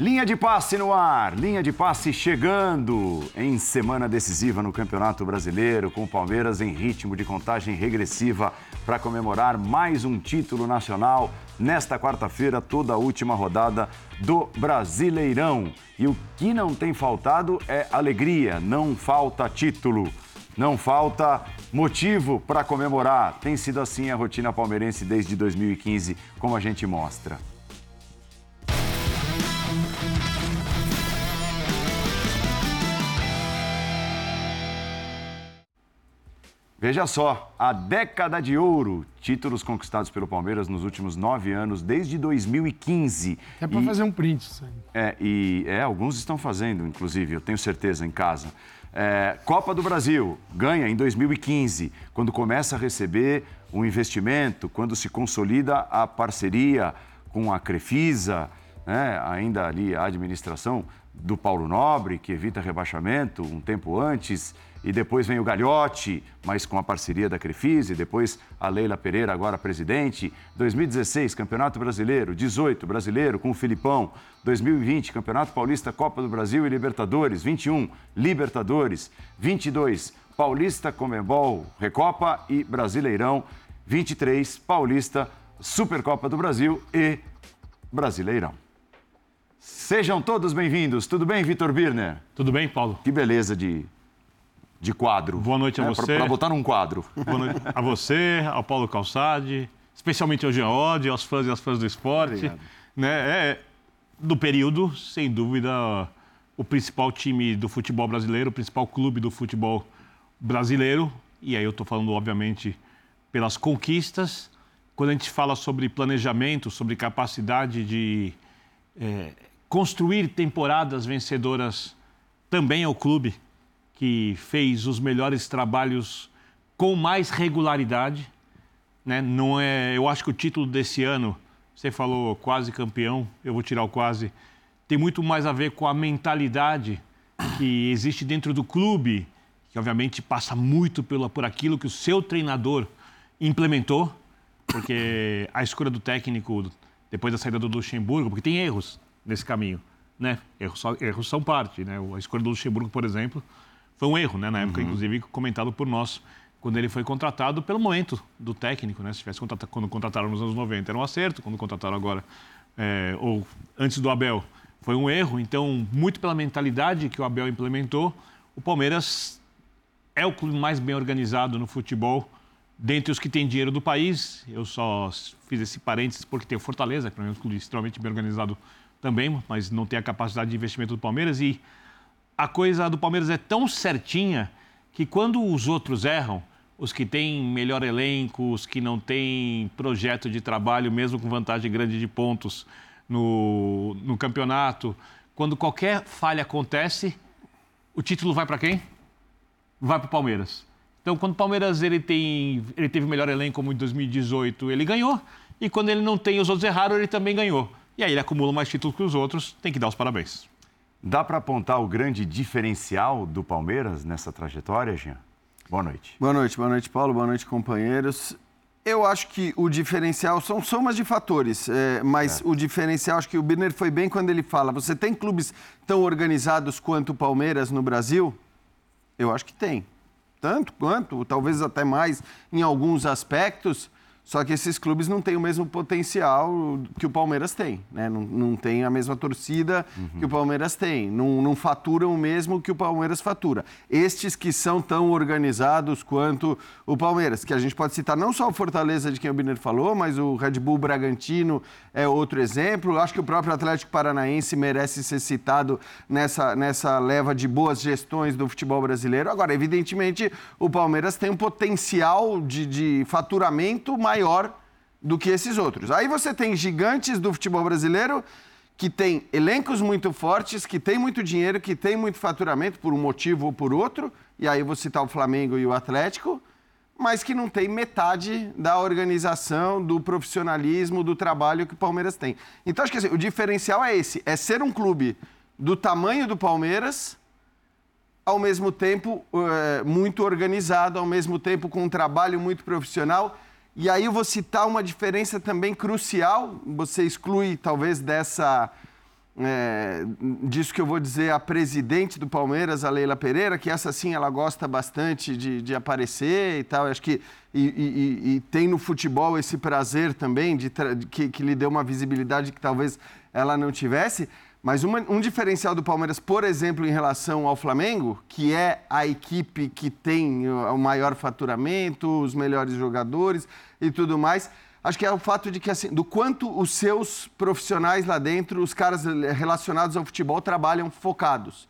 Linha de passe no ar, linha de passe chegando em semana decisiva no Campeonato Brasileiro, com o Palmeiras em ritmo de contagem regressiva para comemorar mais um título nacional nesta quarta-feira, toda a última rodada do Brasileirão. E o que não tem faltado é alegria, não falta título. Não falta motivo para comemorar. Tem sido assim a rotina palmeirense desde 2015, como a gente mostra. Veja só, a década de ouro, títulos conquistados pelo Palmeiras nos últimos nove anos, desde 2015. É para fazer um print isso aí. É, e é, alguns estão fazendo, inclusive, eu tenho certeza, em casa. É, Copa do Brasil, ganha em 2015, quando começa a receber um investimento, quando se consolida a parceria com a Crefisa, né, ainda ali a administração do Paulo Nobre, que evita rebaixamento um tempo antes e depois vem o Galhote, mas com a parceria da Crefisa, e depois a Leila Pereira, agora presidente. 2016, Campeonato Brasileiro, 18, Brasileiro com o Filipão. 2020, Campeonato Paulista, Copa do Brasil e Libertadores. 21, Libertadores. 22, Paulista, Comembol, Recopa e Brasileirão. 23, Paulista, Supercopa do Brasil e Brasileirão. Sejam todos bem-vindos. Tudo bem, Vitor Birner? Tudo bem, Paulo? Que beleza de de quadro. Boa noite a é, você. Para botar num quadro. Boa noite a você, ao Paulo Calçade, especialmente ao Oddi, aos fãs e às fãs do esporte. Né? É, do período, sem dúvida, o principal time do futebol brasileiro, o principal clube do futebol brasileiro. E aí eu estou falando, obviamente, pelas conquistas. Quando a gente fala sobre planejamento, sobre capacidade de é, construir temporadas vencedoras, também é o clube que fez os melhores trabalhos com mais regularidade. Né? Não é, eu acho que o título desse ano, você falou quase campeão, eu vou tirar o quase, tem muito mais a ver com a mentalidade que existe dentro do clube, que obviamente passa muito pela, por aquilo que o seu treinador implementou, porque a escolha do técnico depois da saída do Luxemburgo, porque tem erros nesse caminho, né? Erros, erros são parte, né? A escolha do Luxemburgo, por exemplo, foi um erro, né? Na época, uhum. inclusive, comentado por nós, quando ele foi contratado pelo momento do técnico, né? Se tivesse contratado, quando contrataram nos anos 90 era um acerto, quando contrataram agora, é, ou antes do Abel, foi um erro. Então, muito pela mentalidade que o Abel implementou, o Palmeiras é o clube mais bem organizado no futebol dentre os que têm dinheiro do país. Eu só fiz esse parênteses porque tem o Fortaleza, que para mim é um clube extremamente bem organizado também, mas não tem a capacidade de investimento do Palmeiras e a coisa do Palmeiras é tão certinha que quando os outros erram, os que têm melhor elenco, os que não têm projeto de trabalho, mesmo com vantagem grande de pontos no, no campeonato, quando qualquer falha acontece, o título vai para quem? Vai para o Palmeiras. Então, quando o Palmeiras ele tem, ele teve melhor elenco como em 2018, ele ganhou. E quando ele não tem, os outros erraram, ele também ganhou. E aí ele acumula mais títulos que os outros, tem que dar os parabéns. Dá para apontar o grande diferencial do Palmeiras nessa trajetória, Jean? Boa noite. Boa noite, boa noite, Paulo. Boa noite, companheiros. Eu acho que o diferencial são somas de fatores, é, mas é. o diferencial, acho que o Birner foi bem quando ele fala: você tem clubes tão organizados quanto o Palmeiras no Brasil? Eu acho que tem. Tanto quanto, talvez até mais em alguns aspectos. Só que esses clubes não têm o mesmo potencial que o Palmeiras tem, né? Não, não tem a mesma torcida uhum. que o Palmeiras tem, não, não faturam o mesmo que o Palmeiras fatura. Estes que são tão organizados quanto o Palmeiras, que a gente pode citar não só o Fortaleza, de quem o Biner falou, mas o Red Bull Bragantino é outro exemplo. Acho que o próprio Atlético Paranaense merece ser citado nessa, nessa leva de boas gestões do futebol brasileiro. Agora, evidentemente, o Palmeiras tem um potencial de, de faturamento maior maior do que esses outros. Aí você tem gigantes do futebol brasileiro que tem elencos muito fortes, que tem muito dinheiro, que tem muito faturamento por um motivo ou por outro, e aí vou citar o Flamengo e o Atlético, mas que não tem metade da organização, do profissionalismo, do trabalho que o Palmeiras tem. Então acho que assim, o diferencial é esse, é ser um clube do tamanho do Palmeiras, ao mesmo tempo é, muito organizado, ao mesmo tempo com um trabalho muito profissional e aí eu vou citar uma diferença também crucial, você exclui talvez dessa, é, disso que eu vou dizer a presidente do Palmeiras, a Leila Pereira, que essa sim ela gosta bastante de, de aparecer e tal. Acho que e, e, e, tem no futebol esse prazer também de, de que, que, lhe deu uma visibilidade que talvez ela não tivesse. Mas uma, um diferencial do Palmeiras, por exemplo, em relação ao Flamengo, que é a equipe que tem o maior faturamento, os melhores jogadores e tudo mais, acho que é o fato de que, assim, do quanto os seus profissionais lá dentro, os caras relacionados ao futebol, trabalham focados.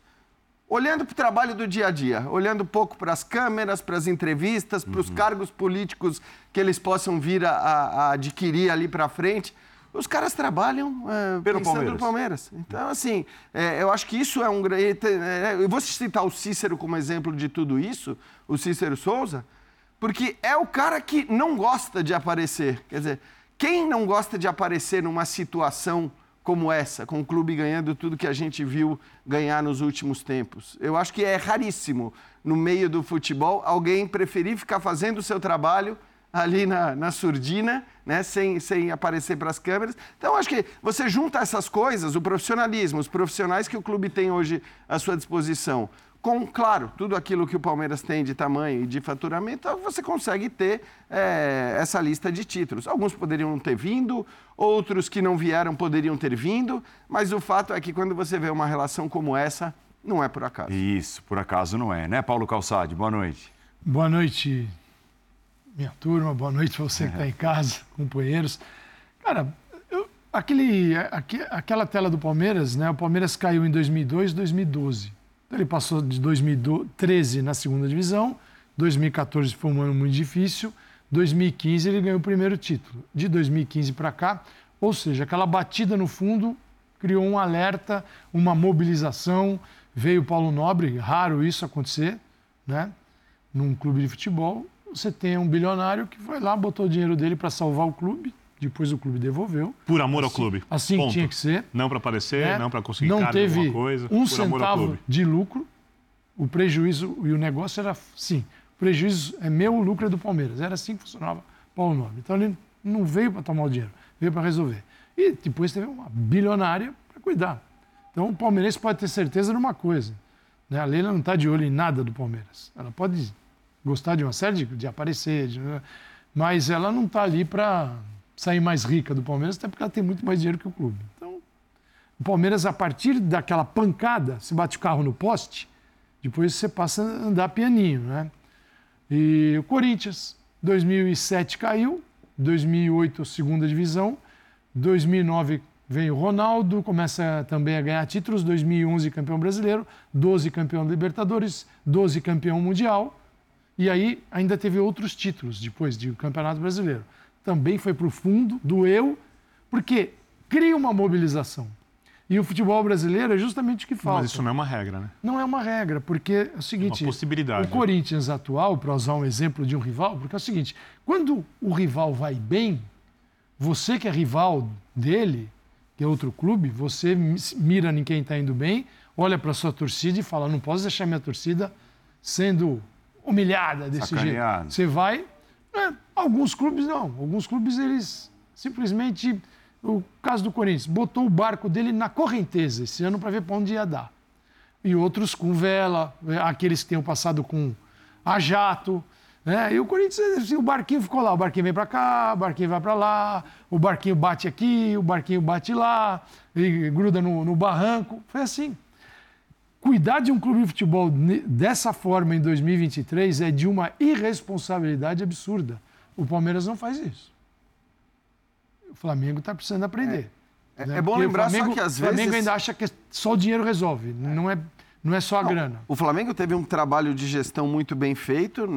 Olhando para o trabalho do dia a dia, olhando um pouco para as câmeras, para as entrevistas, para os uhum. cargos políticos que eles possam vir a, a adquirir ali para frente os caras trabalham é, Pelo pensando Palmeiras. no Palmeiras. Então, assim, é, eu acho que isso é um grande. É, eu vou citar o Cícero como exemplo de tudo isso, o Cícero Souza, porque é o cara que não gosta de aparecer. Quer dizer, quem não gosta de aparecer numa situação como essa, com o clube ganhando tudo que a gente viu ganhar nos últimos tempos? Eu acho que é raríssimo no meio do futebol alguém preferir ficar fazendo o seu trabalho ali na, na surdina, né, sem, sem aparecer para as câmeras. Então, acho que você junta essas coisas, o profissionalismo, os profissionais que o clube tem hoje à sua disposição, com, claro, tudo aquilo que o Palmeiras tem de tamanho e de faturamento, você consegue ter é, essa lista de títulos. Alguns poderiam ter vindo, outros que não vieram poderiam ter vindo, mas o fato é que quando você vê uma relação como essa, não é por acaso. Isso, por acaso não é, né, Paulo Calçade? Boa noite. Boa noite, minha turma, boa noite você que está em casa, companheiros. Cara, eu, aquele, aqu, aquela tela do Palmeiras, né? O Palmeiras caiu em 2002, 2012. Então, ele passou de 2013 na segunda divisão, 2014 foi um ano muito difícil, 2015 ele ganhou o primeiro título. De 2015 para cá, ou seja, aquela batida no fundo criou um alerta, uma mobilização. Veio o Paulo Nobre, raro isso acontecer, né? Num clube de futebol, você tem um bilionário que foi lá, botou o dinheiro dele para salvar o clube, depois o clube devolveu. Por amor assim, ao clube. Assim Ponto. tinha que ser. Não para aparecer, né? não para conseguir não teve coisa. Um centavo de lucro. O prejuízo e o negócio era sim. O prejuízo é meu, o lucro é do Palmeiras. Era assim que funcionava Paulo Nobre. Então ele não veio para tomar o dinheiro, veio para resolver. E depois teve uma bilionária para cuidar. Então o palmeirense pode ter certeza de uma coisa. Né? A Leila não está de olho em nada do Palmeiras. Ela pode gostar de uma série de, de aparecer, de, mas ela não está ali para sair mais rica do Palmeiras, até porque ela tem muito mais dinheiro que o clube. Então, o Palmeiras, a partir daquela pancada, se bate o carro no poste, depois você passa a andar pianinho, né? E o Corinthians, 2007 caiu, 2008 segunda divisão, 2009 veio o Ronaldo, começa também a ganhar títulos, 2011 campeão brasileiro, 12 campeão Libertadores, 12 campeão mundial, e aí ainda teve outros títulos depois de Campeonato Brasileiro. Também foi para o fundo, doeu, porque cria uma mobilização. E o futebol brasileiro é justamente o que falta. Mas isso não é uma regra, né? Não é uma regra, porque é o seguinte... É uma possibilidade. O Corinthians atual, para usar um exemplo de um rival, porque é o seguinte, quando o rival vai bem, você que é rival dele, que é outro clube, você mira em quem está indo bem, olha para a sua torcida e fala, não posso deixar minha torcida sendo humilhada desse Sacaneado. jeito. Você vai. Né? Alguns clubes não. Alguns clubes eles simplesmente. O caso do Corinthians, botou o barco dele na correnteza esse ano para ver para onde ia dar. E outros com vela, né? aqueles que tenham passado com a jato. Né? E o Corinthians, assim, o barquinho ficou lá, o barquinho vem para cá, o barquinho vai para lá, o barquinho bate aqui, o barquinho bate lá, e gruda no, no barranco. Foi assim cuidar de um clube de futebol dessa forma em 2023 é de uma irresponsabilidade absurda. O Palmeiras não faz isso. O Flamengo está precisando aprender. É, né? é bom lembrar Flamengo, só que às vezes. O Flamengo ainda acha que só o dinheiro resolve. Não é não é só a Não, grana. O Flamengo teve um trabalho de gestão muito bem feito.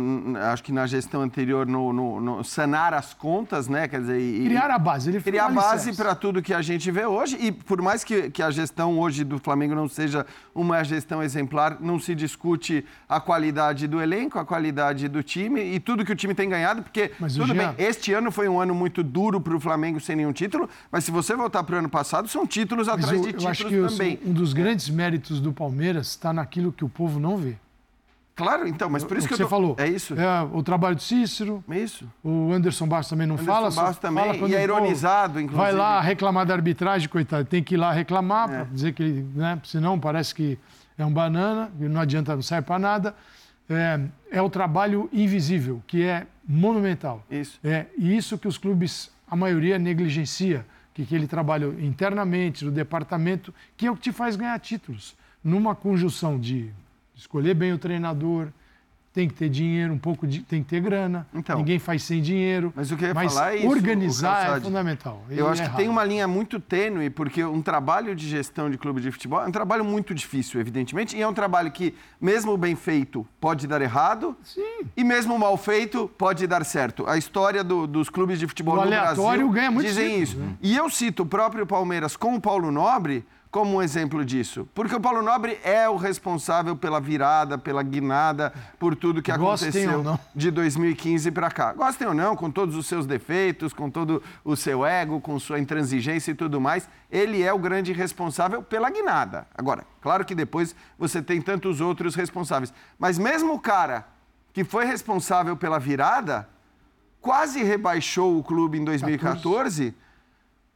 Acho que na gestão anterior, no, no, no sanar as contas, né? Quer dizer, e, criar a base. Ele criar a base para tudo que a gente vê hoje. E por mais que, que a gestão hoje do Flamengo não seja uma gestão exemplar, não se discute a qualidade do elenco, a qualidade do time e tudo que o time tem ganhado, porque mas, tudo Jean... bem, este ano foi um ano muito duro para o Flamengo sem nenhum título, mas se você voltar para o ano passado, são títulos atrás eu, de títulos eu acho que também. um dos grandes méritos do Palmeiras está naquilo que o povo não vê. Claro, então, mas por isso o que, que eu você tô... falou. É isso. É, o trabalho do Cícero. É isso. O Anderson Bastos também não Anderson fala. Bastos também, fala e é ironizado, inclusive. Vai lá reclamar da arbitragem, coitado. Tem que ir lá reclamar, É. para dizer que ele. Né, senão parece que é um banana, e não adianta, não serve para nada. É, é o trabalho invisível, que é monumental. Isso. É, e isso que os clubes, a maioria, negligencia, que, que ele trabalha internamente, no departamento, que é o que te faz ganhar títulos. Numa conjunção de escolher bem o treinador, tem que ter dinheiro, um pouco de, tem que ter grana. Então. Ninguém faz sem dinheiro. Mas o que eu ia mas falar é isso, organizar é fundamental. Eu E acho é que tem uma linha muito tênue, porque um trabalho de gestão de clube de futebol é um trabalho muito difícil, evidentemente, e é um trabalho que, mesmo bem feito, pode dar errado, Sim. e mesmo mal feito, pode dar certo. A história do- dos clubes de futebol O no Brasil ganha muito dizem títulos, isso. né? E eu cito o próprio Palmeiras com o Paulo Nobre como um exemplo disso. Porque o Paulo Nobre é o responsável pela virada, pela guinada, por tudo que Gostem aconteceu de 2015 para cá. Gostem ou não, com todos os seus defeitos, com todo o seu ego, com sua intransigência e tudo mais, ele é o grande responsável pela guinada. Agora, claro que depois você tem tantos outros responsáveis. Mas mesmo o cara que foi responsável pela virada quase rebaixou o clube em 2014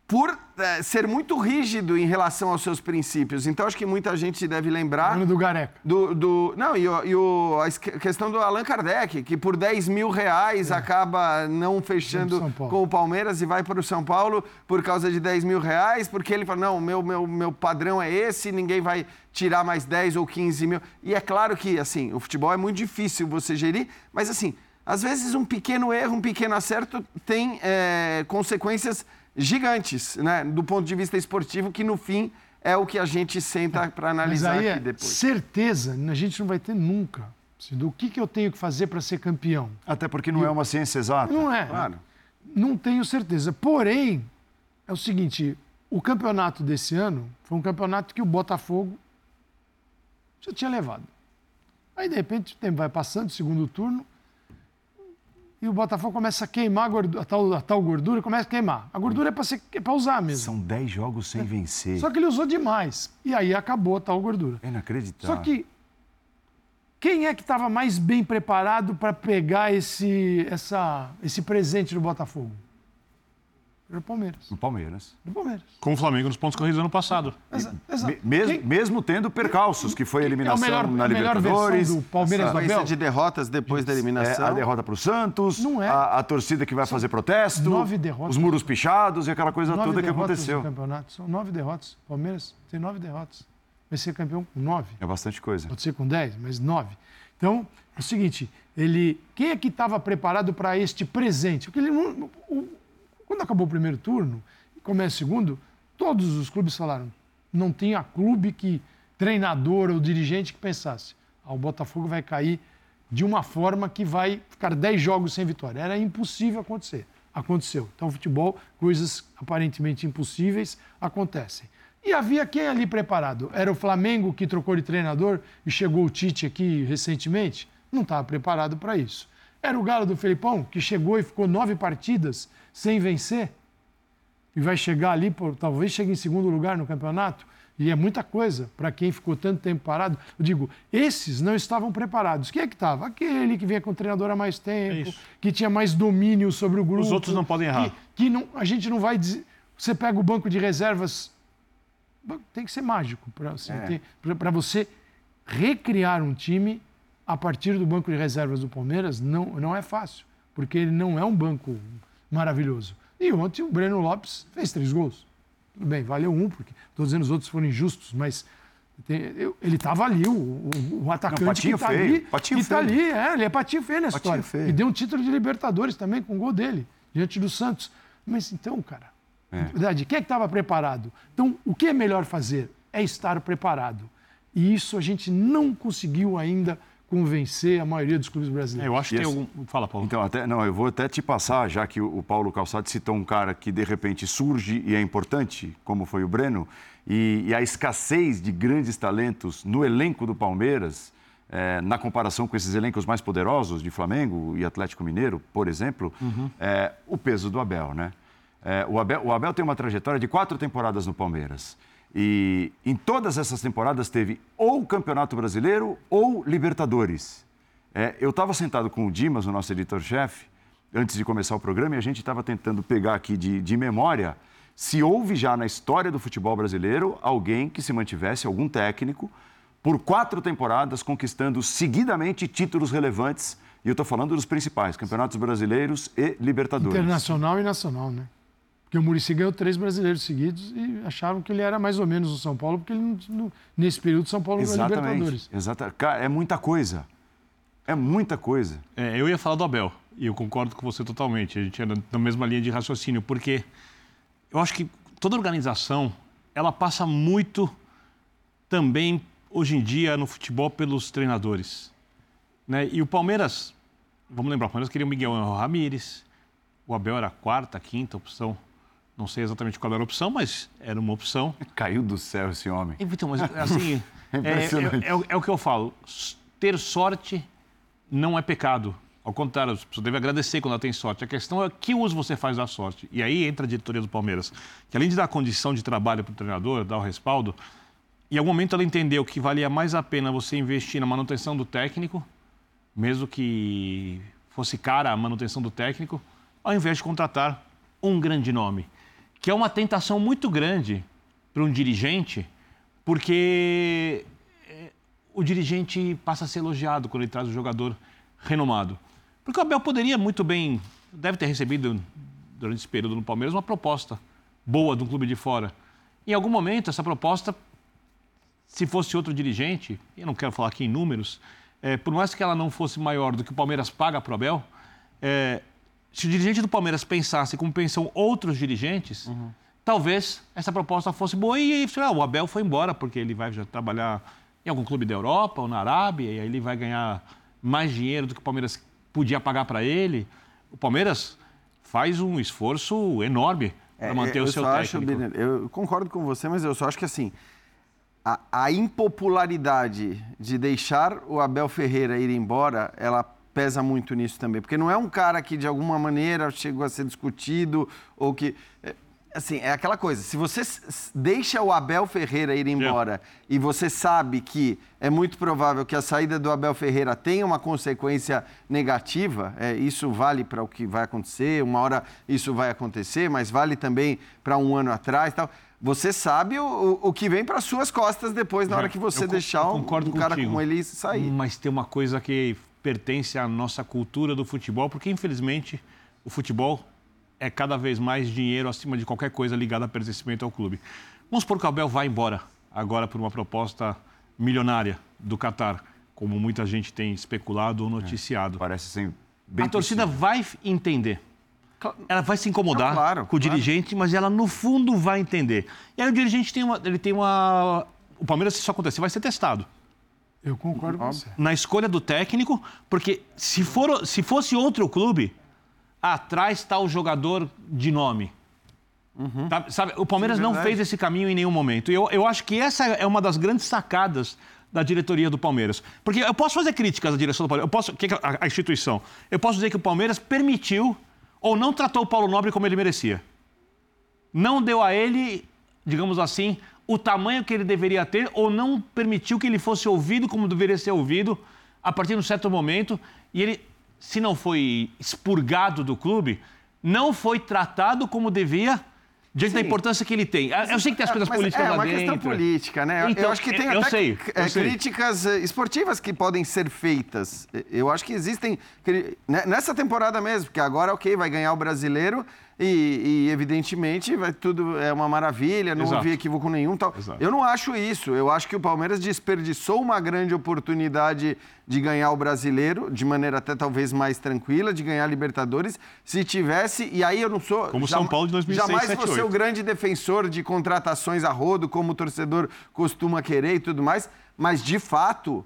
por eh, ser muito rígido em relação aos seus princípios. Então, acho que muita gente deve lembrar Ano do Gareca. do, do- não, e, o- e o- a questão do Allan Kardec, que por 10 mil reais acaba não fechando É. Com o Palmeiras e vai para o São Paulo por causa de 10 mil reais, porque ele fala, não, meu, meu, meu padrão é esse, ninguém vai tirar mais 10 ou 15 mil. E é claro que, assim, o futebol é muito difícil você gerir, mas assim, às vezes um pequeno erro, um pequeno acerto tem eh, consequências gigantes, né? Do ponto de vista esportivo, que no fim é o que a gente senta para Mas analisar aí aqui é depois. certeza, a gente não vai ter nunca. Assim, Do que, que eu tenho que fazer para ser campeão? Até porque não é uma ciência exata. Não é. Claro. Não tenho certeza. Porém, é o seguinte: o campeonato desse ano foi um campeonato que o Botafogo já tinha levado. Aí, de repente, o tempo vai passando, segundo turno, e o Botafogo começa a queimar a, gordu- a tal, a tal gordura, começa a queimar. A gordura é para é pra usar mesmo. São 10 jogos sem vencer. Só que ele usou demais. E aí acabou a tal gordura. É inacreditável. Só que quem é que estava mais bem preparado para pegar esse, essa, esse presente do Botafogo? Era o Palmeiras. No Palmeiras. Do Palmeiras. Com o Flamengo nos pontos corridos ano passado. Exa- exato. Me- mesmo, Quem- mesmo tendo percalços, que foi a eliminação melhor- na a melhor Libertadores. do Palmeiras do Sequência Abel? de derrotas depois da É, eliminação. a derrota para o Santos, Não é. a, a torcida que vai fazer protesto, nove derrotas. os muros pichados e aquela coisa Nove toda que derrotas aconteceu. no campeonato. São nove derrotas. O Palmeiras tem nove derrotas. Vai ser campeão com nove. É bastante coisa. Pode ser com 10, mas 9. Então, é o seguinte, ele, quem é que estava preparado para este presente? Porque ele não- o- quando acabou o primeiro turno e começa o segundo, todos os clubes falaram, não tinha clube que treinador ou dirigente que pensasse, ah, o Botafogo vai cair de uma forma que vai ficar 10 jogos sem vitória. Era impossível acontecer. Aconteceu. Então, futebol, coisas aparentemente impossíveis acontecem. E havia quem ali preparado? Era o Flamengo que trocou de treinador e chegou o Tite aqui recentemente? Não estava preparado para isso. Era o Galo do Felipão, que chegou e ficou nove partidas sem vencer e vai chegar ali, por, talvez chegue em segundo lugar no campeonato. E é muita coisa para quem ficou tanto tempo parado. Eu digo, esses não estavam preparados. Quem é que estava? Aquele que vinha com o treinador há mais tempo, isso. que tinha mais domínio sobre o grupo. Os outros não podem errar. Que, que não, a gente não vai dizer. Você pega o banco de reservas. Tem que ser mágico para assim, É. você recriar um time a partir do banco de reservas do Palmeiras. Não, não é fácil, porque ele não é um banco maravilhoso. E ontem o Breno Lopes fez três gols. Tudo bem, valeu um, porque estou dizendo os outros foram injustos, mas tem- ele estava ali, o, o- o atacante patinho que está ali. patinho que está feio. ali, é, ele é patinho feio na Patinho história. feio. E deu um título de Libertadores também com o gol dele, diante do Santos. Mas então, cara, É. verdade, quem é que estava preparado? Então, o que é melhor fazer? É estar preparado. E isso a gente não conseguiu ainda convencer a maioria dos clubes É, brasileiros. eu acho que tem algum. Fala, Paulo. Então, até, não, eu vou até te passar, já que o, Paulo Calçado citou um cara que de repente surge e é importante, como foi o Breno, e, e a escassez de grandes talentos no elenco do Palmeiras, eh, na comparação com esses elencos mais poderosos de Flamengo e Atlético Mineiro, por exemplo, é o peso do Abel, né? Eh, o, Abel, o Abel tem uma trajetória de quatro temporadas no Palmeiras. E em todas essas temporadas teve ou Campeonato Brasileiro ou Libertadores. É, eu estava sentado com o Dimas, o nosso editor-chefe, antes de começar o programa, e a gente estava tentando pegar aqui de, de memória se houve já na história do futebol brasileiro alguém que se mantivesse, algum técnico, por quatro temporadas, conquistando seguidamente títulos relevantes. E eu estou falando dos principais, campeonatos brasileiros e Libertadores. Internacional e nacional, né? Porque o Murici ganhou três brasileiros seguidos e achavam que ele era mais ou menos o São Paulo, porque ele, nesse período São Paulo Exatamente. ganhou Libertadores. Exatamente. Cara, é muita coisa. É muita coisa. É, eu ia falar do Abel, e eu concordo com você totalmente. A gente é na mesma linha de raciocínio, porque eu acho que toda organização ela passa muito também hoje em dia no futebol pelos treinadores, né? E o Palmeiras, vamos lembrar, o Palmeiras queria o Miguel Ramírez, o Abel era a quarta, quinta opção. Não sei exatamente qual era a opção, mas era uma opção. Caiu do céu esse homem. Então, mas assim, é, é, é, é, o que eu falo. Ter sorte não é pecado. Ao contrário, a pessoa deve agradecer quando ela tem sorte. A questão é que uso você faz da sorte. E aí entra a diretoria do Palmeiras, que além de dar condição de trabalho para o treinador, dar o respaldo, em algum momento ela entendeu que valia mais a pena você investir na manutenção do técnico, mesmo que fosse cara a manutenção do técnico, ao invés de contratar um grande nome. Que é uma tentação muito grande para um dirigente, porque eh, o dirigente passa a ser elogiado quando ele traz um jogador renomado. Porque o Abel poderia muito bem, deve ter recebido durante esse período no Palmeiras uma proposta boa de um clube de fora. Em algum momento, essa proposta, se fosse outro dirigente, eu não quero falar aqui em números, é, por mais que ela não fosse maior do que o Palmeiras paga para o Abel, é, se o dirigente do Palmeiras pensasse como pensam outros dirigentes, uhum. talvez essa proposta fosse boa e, e ah, o Abel foi embora porque ele vai já trabalhar em algum clube da Europa ou na Arábia e aí ele vai ganhar mais dinheiro do que o Palmeiras podia pagar para ele. O Palmeiras faz um esforço enorme para é, manter o seu técnico. Acho, eu concordo com você, mas eu só acho que assim, a, a, impopularidade de deixar o Abel Ferreira ir embora, ela pesa muito nisso também. Porque não é um cara que, de alguma maneira, chegou a ser discutido ou que... É, assim, é aquela coisa, se você deixa o Abel Ferreira ir embora yeah. e você sabe que é muito provável que a saída do Abel Ferreira tenha uma consequência negativa, é, isso vale para o que vai acontecer, uma hora isso vai acontecer, mas vale também para um ano atrás tal. Você sabe o, o que vem para suas costas depois, na hora que você deixar um, um cara como ele sair. Mas tem uma coisa que pertence à nossa cultura do futebol, porque infelizmente o futebol é cada vez mais dinheiro acima de qualquer coisa ligada a pertencimento ao clube. Vamos supor que o Abel vai embora agora por uma proposta milionária do Qatar, como muita gente tem especulado ou noticiado. É, parece ser bem A torcida possível. vai entender. Ela vai se incomodar claro, com o claro. dirigente, mas ela no fundo vai entender. E aí o dirigente tem uma, ele tem uma, o Palmeiras se isso acontecer vai ser testado. Eu concordo com você. Na escolha do técnico, porque se for se fosse outro clube, atrás está o jogador de nome. Uhum. Tá, sabe, o Palmeiras Sim, não fez esse caminho em nenhum momento. E eu, eu acho que essa é uma das grandes sacadas da diretoria do Palmeiras. Porque eu posso fazer críticas à direção do Palmeiras, eu posso, que a, a instituição. Eu posso dizer que o Palmeiras permitiu ou não tratou o Paulo Nobre como ele merecia. Não deu a ele, digamos assim, o tamanho que ele deveria ter ou não permitiu que ele fosse ouvido como deveria ser ouvido a partir de um certo momento. E ele se não foi expurgado do clube, não foi tratado como devia diante Sim. da importância que ele tem. Eu sei que tem as coisas políticas é, lá dentro. É uma questão política, né? Então, eu acho que tem até sei, é, críticas sei. Eh, esportivas que podem ser feitas. Eu acho que existem né, nessa temporada mesmo, porque agora, ok, vai ganhar o brasileiro e, e, evidentemente vai tudo é uma maravilha, não Exato. houve equívoco nenhum, tal. Exato. Eu não acho isso. Eu acho que o Palmeiras desperdiçou uma grande oportunidade de ganhar o Brasileiro de maneira até talvez mais tranquila, de ganhar a Libertadores, se tivesse. E aí eu não sou como São Paulo de 2006, jamais 7, vou ser o grande defensor de contratações a rodo, como o torcedor costuma querer e tudo mais, mas de fato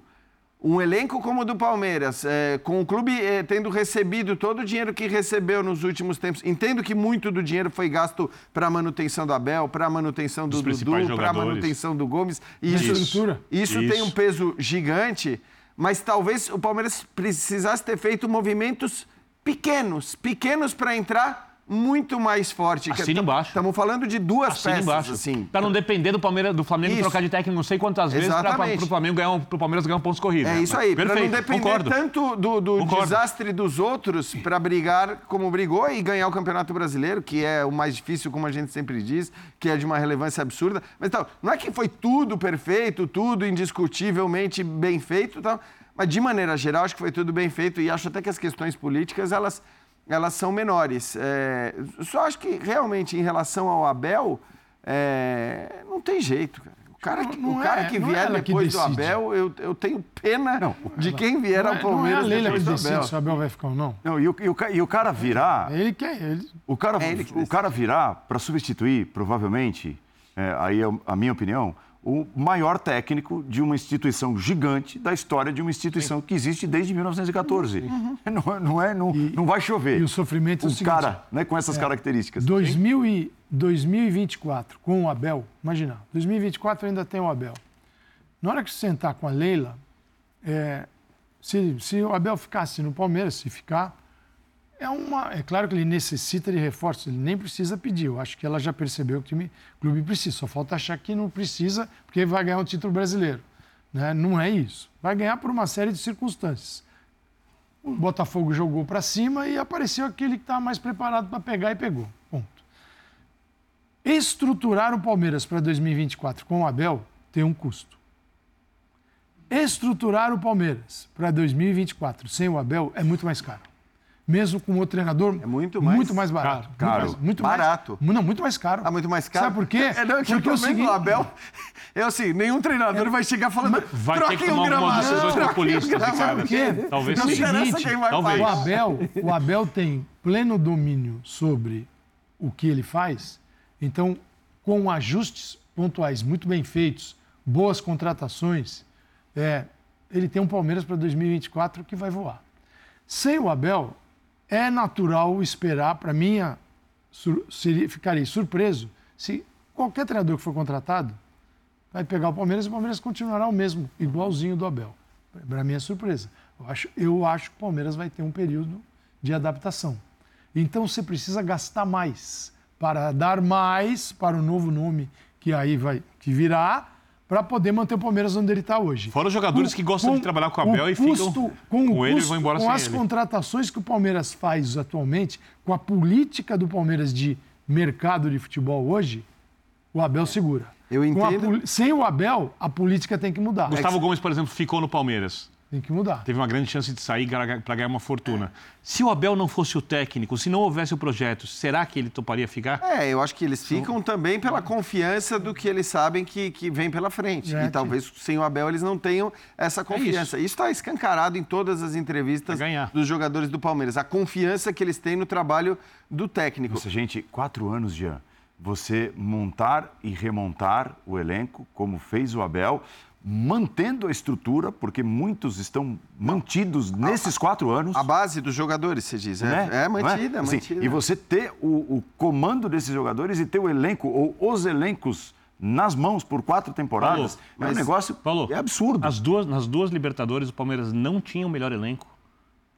um elenco como o do Palmeiras, é, com o clube é, tendo recebido todo o dinheiro que recebeu nos últimos tempos, entendo que muito do dinheiro foi gasto para a manutenção do Abel, para a manutenção do Dos Dudu, para a manutenção do Gomes. E isso, isso, isso, tem um peso gigante, mas talvez o Palmeiras precisasse ter feito movimentos pequenos, pequenos para entrar muito mais forte. Assina embaixo. Estamos falando de duas Assina peças, embaixo. assim. Para não depender do, Palmeiras, do Flamengo Isso. trocar de técnico não sei quantas vezes para o Flamengo ganhar, um- pro Palmeiras ganhar um pontos corridos. É isso aí, para não depender concordo. tanto do, do desastre dos outros para brigar como brigou e ganhar o Campeonato Brasileiro, que é o mais difícil, como a gente sempre diz, que é de uma relevância absurda. Mas então, não é que foi tudo perfeito, tudo indiscutivelmente bem feito, tal, mas de maneira geral acho que foi tudo bem feito e acho até que as questões políticas elas, elas são menores. É, só acho que realmente em relação ao Abel, é, não tem jeito, cara. O cara, que- Não o cara é- que não é vier ela que depois do. Abel, eu, eu tenho pena de quem vier Não ao é, não é a Palmeiras Leila que depois decide se o Abel vai ficar ou não. Não, e, o, e o e o cara virar. Ele quer. Ele... O cara, É ele que o cara virá para substituir, provavelmente, é, aí é a minha opinião, o maior técnico de uma instituição gigante da história de uma instituição que existe desde 1914. Não, não, é, não, não vai chover. e o sofrimento é o um seguinte, é, cara né, com essas características. 2000 e 2024, com o Abel, imagina, 2024 ainda tem o Abel. Na hora que você sentar com a Leila, é, se, se o Abel ficasse no Palmeiras, se ficar, é uma. É claro que ele necessita de reforços, ele nem precisa pedir. Eu acho que ela já percebeu que o time- o clube precisa. Só falta achar que não precisa, porque vai ganhar um título brasileiro. Né? Não é isso. Vai ganhar por uma série de circunstâncias. O Botafogo jogou para cima e apareceu aquele que estava mais preparado para pegar e pegou. Ponto. Estruturar o Palmeiras para 2024 com o Abel tem um custo. Estruturar o Palmeiras para 2024 sem o Abel é muito mais caro. Mesmo com outro treinador, É muito mais muito mais barato. caro. Muito mais, muito Barato. Mais, não, muito mais caro. Ah, muito mais caro? Sabe por quê? É, não, é que Porque o o seguinte, Abel é assim, nenhum treinador vai chegar falando Vai ter que tomar algumas gramado, decisões populistas, gramado." cara. Sabe por quê? Talvez sim. é Não interessa seguinte, quem vai talvez. o. Abel, o Abel tem pleno domínio sobre o que ele faz, então, com ajustes pontuais muito bem feitos, boas contratações, é, ele tem um Palmeiras para 2024 que vai voar. Sem o Abel, é natural esperar, para mim, sur- ficarei surpreso se qualquer treinador que for contratado vai pegar o Palmeiras e o Palmeiras continuará o mesmo, igualzinho do Abel. Para mim é surpresa. Eu acho, eu acho que o Palmeiras vai ter um período de adaptação. Então você precisa gastar mais para dar mais para o novo nome que aí vai que virá para poder manter o Palmeiras onde ele está hoje. Fora os jogadores que gostam de trabalhar com o Abel e ficam com, com o ele e custo, vão embora com sem as ele. contratações que o Palmeiras faz atualmente, com a política do Palmeiras de mercado de futebol hoje, o Abel segura. Eu Com a entendo. poli- sem o Abel, a política tem que mudar. Gustavo Gomes, por exemplo, ficou no Palmeiras. Tem que mudar. Teve uma grande chance de sair para ganhar uma fortuna. Se o Abel não fosse o técnico, se não houvesse o projeto, será que ele toparia ficar? É, eu acho que eles ficam também pela confiança do que eles sabem que, que vem pela frente. É, e talvez sem o Abel eles não tenham essa confiança. isso está escancarado em todas as entrevistas dos jogadores do Palmeiras. A confiança que eles têm no trabalho do técnico. Nossa, gente, quatro anos, Jean. Você montar e remontar o elenco, como fez o Abel, mantendo a estrutura, porque muitos estão mantidos nesses quatro anos. A base dos jogadores, você diz. É, né? é Não mantida, é Assim, mantida. E você ter o, o comando desses jogadores e ter o elenco, ou os elencos, nas mãos por quatro temporadas, Paulo, é um mas- negócio Paulo, é absurdo. As duas, nas duas Libertadores, o Palmeiras não tinha o melhor elenco,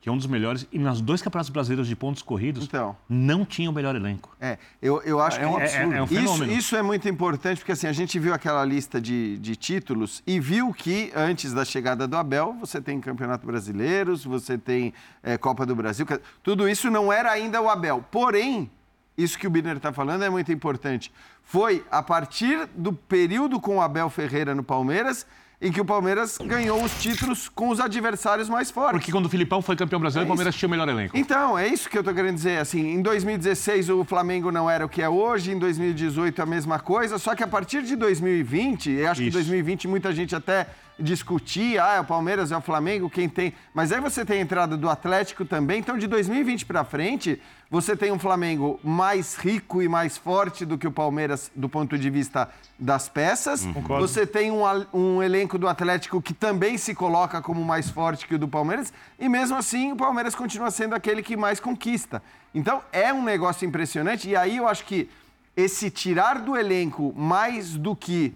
que é um dos melhores, e nas dois campeonatos brasileiros de pontos corridos, Então. não tinha o melhor elenco. É, eu, eu acho É um que absurdo. É- é um isso, isso é muito importante, porque assim, a gente viu aquela lista de, de títulos e viu que antes da chegada do Abel, você tem Campeonato Brasileiro, você tem eh, Copa do Brasil, tudo isso não era ainda o Abel. Porém, isso que o Biner está falando é muito importante. Foi a partir do período com o Abel Ferreira no Palmeiras em que o Palmeiras ganhou os títulos com os adversários mais fortes. Porque quando o Filipão foi campeão brasileiro, É o Palmeiras tinha o melhor elenco. Então, é isso que eu tô querendo dizer. Assim, em 2016 o Flamengo não era o que é hoje, em 2018 a mesma coisa, só que a partir de 2020, eu acho que Isso. 2020 muita gente até discutia, ah, é o Palmeiras é o Flamengo, quem tem. Mas aí você tem a entrada do Atlético também, então de 2020 para frente, você tem um Flamengo mais rico e mais forte do que o Palmeiras do ponto de vista das peças. Concordo. Você tem um, um elenco do Atlético que também se coloca como mais forte que o do Palmeiras, e mesmo assim o Palmeiras continua sendo aquele que mais conquista. Então é um negócio impressionante, e aí eu acho que esse tirar do elenco mais do que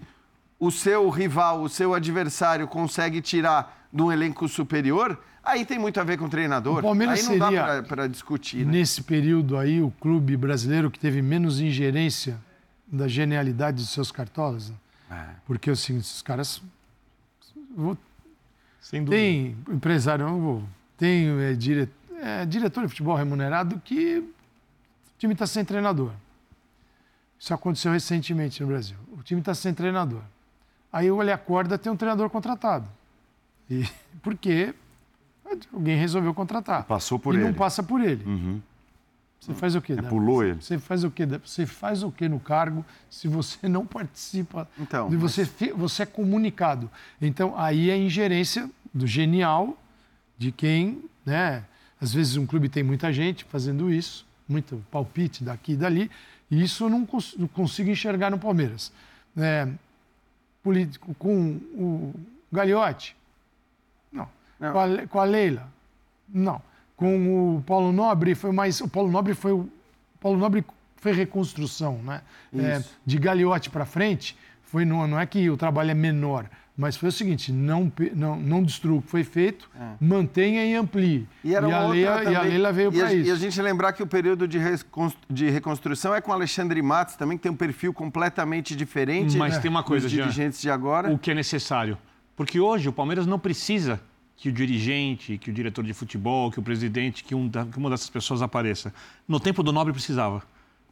o seu rival, o seu adversário consegue tirar de um elenco superior, Aí tem muito a ver com o treinador. O Palmeiras aí não seria, dá para discutir. Né? Nesse período aí, o clube brasileiro que teve menos ingerência da genialidade dos seus cartolas. Né? É. Porque assim, esses caras. Vou, Sem dúvida. Tem empresário, não vou. Tem é, dire, é, diretor de futebol remunerado que o time está sem treinador. Isso aconteceu recentemente no Brasil. O time está sem treinador. Aí ele acorda tem um treinador contratado. E, por quê? Alguém resolveu contratar. Passou por e ele. E não passa por ele. Uhum. Você faz o quê? É, pulou ele. Você faz o quê? Você faz o quê no cargo se você não participa? Então, você, mas... você é comunicado. Então, aí é a ingerência do genial, de quem, né? Às vezes um clube tem muita gente fazendo isso, muito palpite daqui e dali, e isso eu não, cons não consigo enxergar no Palmeiras. É, político com o Gagliotti, não. Com, a, com a Leila? Não. Com o Paulo Nobre foi mais. O Paulo Nobre foi o. Paulo Nobre foi reconstrução, né? É, de Gagliotti para frente, foi não, não é que o trabalho é menor, mas foi o seguinte: não, não, não destrua o que foi feito, é. mantenha e amplie. E, era e, a, Leila, e a Leila veio para isso. E a gente lembrar que o período de, de reconstrução é com Alexandre Matos também, que tem um perfil completamente diferente. Mas é. tem uma coisa, dos dirigentes Jean, de agora. O que é necessário. Porque hoje o Palmeiras não precisa que o dirigente, que o diretor de futebol, que o presidente, que, um, que uma dessas pessoas apareça. No tempo do Nobre precisava.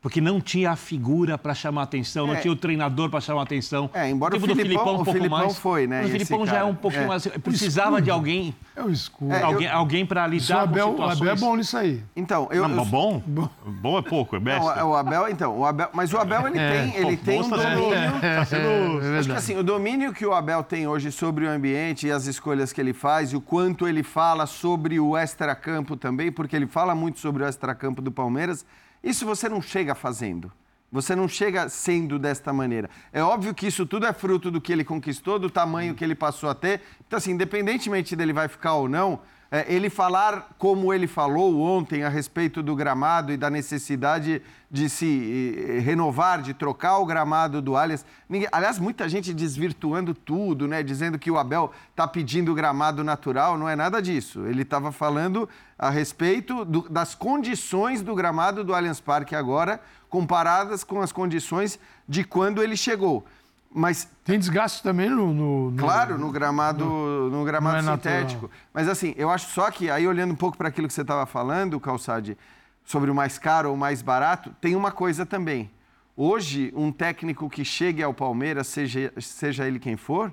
Porque não tinha a figura para chamar atenção, é. não tinha o treinador para chamar atenção. É, embora o, Filipão, do Filipão um pouco Filipão mais. foi, né? O Filipão já é um pouquinho é. mais. Precisava de alguém. É o escuro. É, alguém, eu... alguém para lidar Abel, com situações. O Abel é bom nisso aí. Então, eu. Não, bom? bom? Bom é pouco, é besta. Não, o Abel, então, o Abel, mas o Abel ele é. tem, ele Pô, tem um tá domínio. É, sendo... acho que assim, o domínio que o Abel tem hoje sobre o ambiente e as escolhas que ele faz e o quanto ele fala sobre o extracampo também, porque ele fala muito sobre o extracampo do Palmeiras, isso você não chega fazendo. Você não chega sendo desta maneira. É óbvio que isso tudo é fruto do que ele conquistou, do tamanho que ele passou a ter. Então, assim, independentemente dele vai ficar ou não, é, ele falar como ele falou ontem a respeito do gramado e da necessidade de se renovar, de trocar o gramado do Allianz. Aliás, muita gente desvirtuando tudo, né? dizendo que o Abel está pedindo gramado natural. Não é nada disso. Ele estava falando a respeito do, das condições do gramado do Allianz Parque agora, comparadas com as condições de quando ele chegou. Mas tem desgaste também no, no, no claro no gramado no, no gramado é sintético. Natural. Mas assim, eu acho só que aí olhando um pouco para aquilo que você estava falando, Calçade, sobre o mais caro ou mais barato, tem uma coisa também. Hoje, um técnico que chegue ao Palmeiras, seja, seja ele quem for,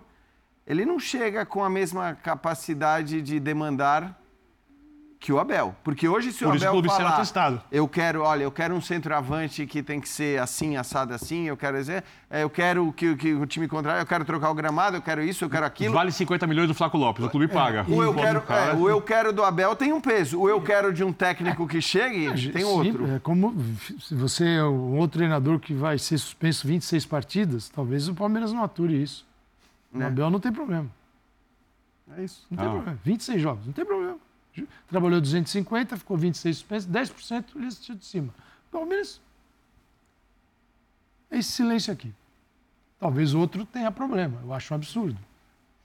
ele não chega com a mesma capacidade de demandar que o Abel. Porque hoje, se o Por Abel isso, falar, testado. eu quero, olha, eu quero um centroavante que tem que ser assim, assado assim, eu quero dizer, é, eu quero que, que o time contrário, eu quero trocar o gramado, eu quero isso, eu quero aquilo. Vale 50 milhões do Flaco Lopes, o clube é, paga. O eu, quero, é, o eu quero do Abel tem um peso. O eu quero de um técnico que chegue é, tem outro. é como se você é um outro treinador que vai ser suspenso 26 partidas, talvez o Palmeiras não ature isso. O é. Abel não tem problema. É isso. Não ah. tem problema. 26 jogos, não tem problema. Trabalhou 250, ficou 26 suspensos, 10% ele assistiu de cima. Palmeiras. É esse silêncio aqui. Talvez outro tenha problema. Eu acho um absurdo.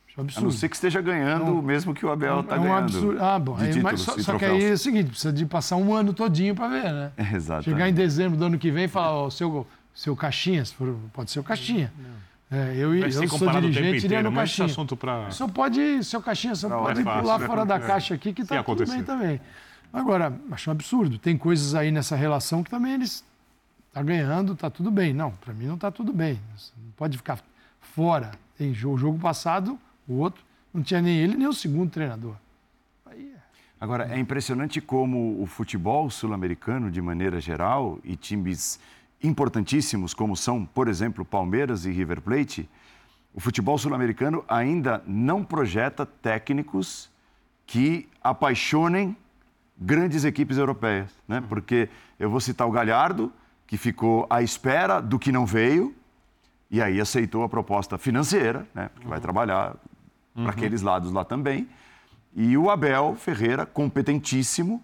Acho um absurdo. A não ser que esteja ganhando o mesmo que o Abel está é um ganhando. Absurdo. Ah, bom. Aí, mas só, só que aí é o seguinte, precisa de passar um ano todinho para ver, né? Exato. Chegar em dezembro do ano que vem e falar, ó, seu, seu Caixinha, pode ser o Caixinha. Não. É, eu, eu sou dirigente iria no Caixinha. Assunto pra... Só pode, seu Caixinha, só não, pode é fácil, pular fora da caixa aqui que está tudo bem também. Agora, acho um absurdo. Tem coisas aí nessa relação que também eles tá ganhando, tá tudo bem. Não, para mim não tá tudo bem. Você não pode ficar fora. Tem jogo, jogo passado, o outro não tinha nem ele nem o segundo treinador. Aí é... Agora é impressionante como o futebol sul-americano, de maneira geral, e times importantíssimos, como são, por exemplo, Palmeiras e River Plate, o futebol sul-americano ainda não projeta técnicos que apaixonem grandes equipes europeias. Né? Porque eu vou citar o Galhardo, que ficou à espera do que não veio, e aí aceitou a proposta financeira, né? porque vai trabalhar uhum. para aqueles lados lá também. E o Abel Ferreira, competentíssimo,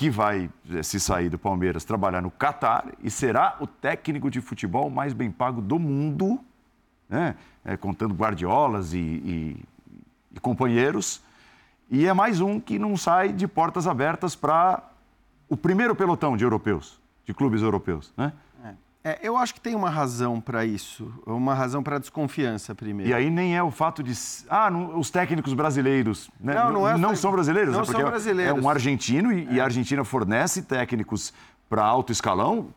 que vai, eh, se sair do Palmeiras, trabalhar no Catar e será o técnico de futebol mais bem pago do mundo, né? é, contando guardiolas e, e, e, companheiros. E é mais um que não sai de portas abertas para o primeiro pelotão de europeus, de clubes europeus, né? É, eu acho que tem uma razão para isso, uma razão para desconfiança primeiro. E aí nem é o fato de ah, não, os técnicos brasileiros, né? não, não, é não são brasileiros, não né? são brasileiros. é um argentino e, é. e a Argentina fornece técnicos para alto escalão,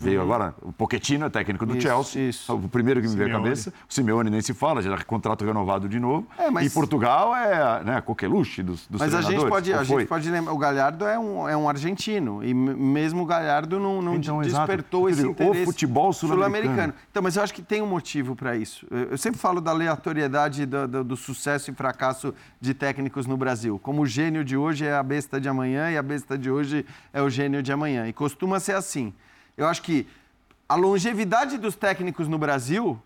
Veio uhum. agora, o Pochettino é técnico do isso, Chelsea. Isso. O primeiro que me veio à cabeça. O Simeone nem se fala, já contrato renovado de novo. É, mas... E Portugal é né, a coqueluche dos, dos Mas a gente pode, a gente pode lembrar, o Galhardo é um, é um argentino. E mesmo o Galhardo não, não então, despertou esse dizer, interesse o futebol sul-americano. Sul então, mas eu acho que tem um motivo para isso. Eu sempre falo da aleatoriedade do, do, do sucesso e fracasso de técnicos no Brasil. Como o gênio de hoje é a besta de amanhã e a besta de hoje é o gênio de amanhã. E costuma ser assim. Eu acho que a longevidade dos técnicos no Brasil,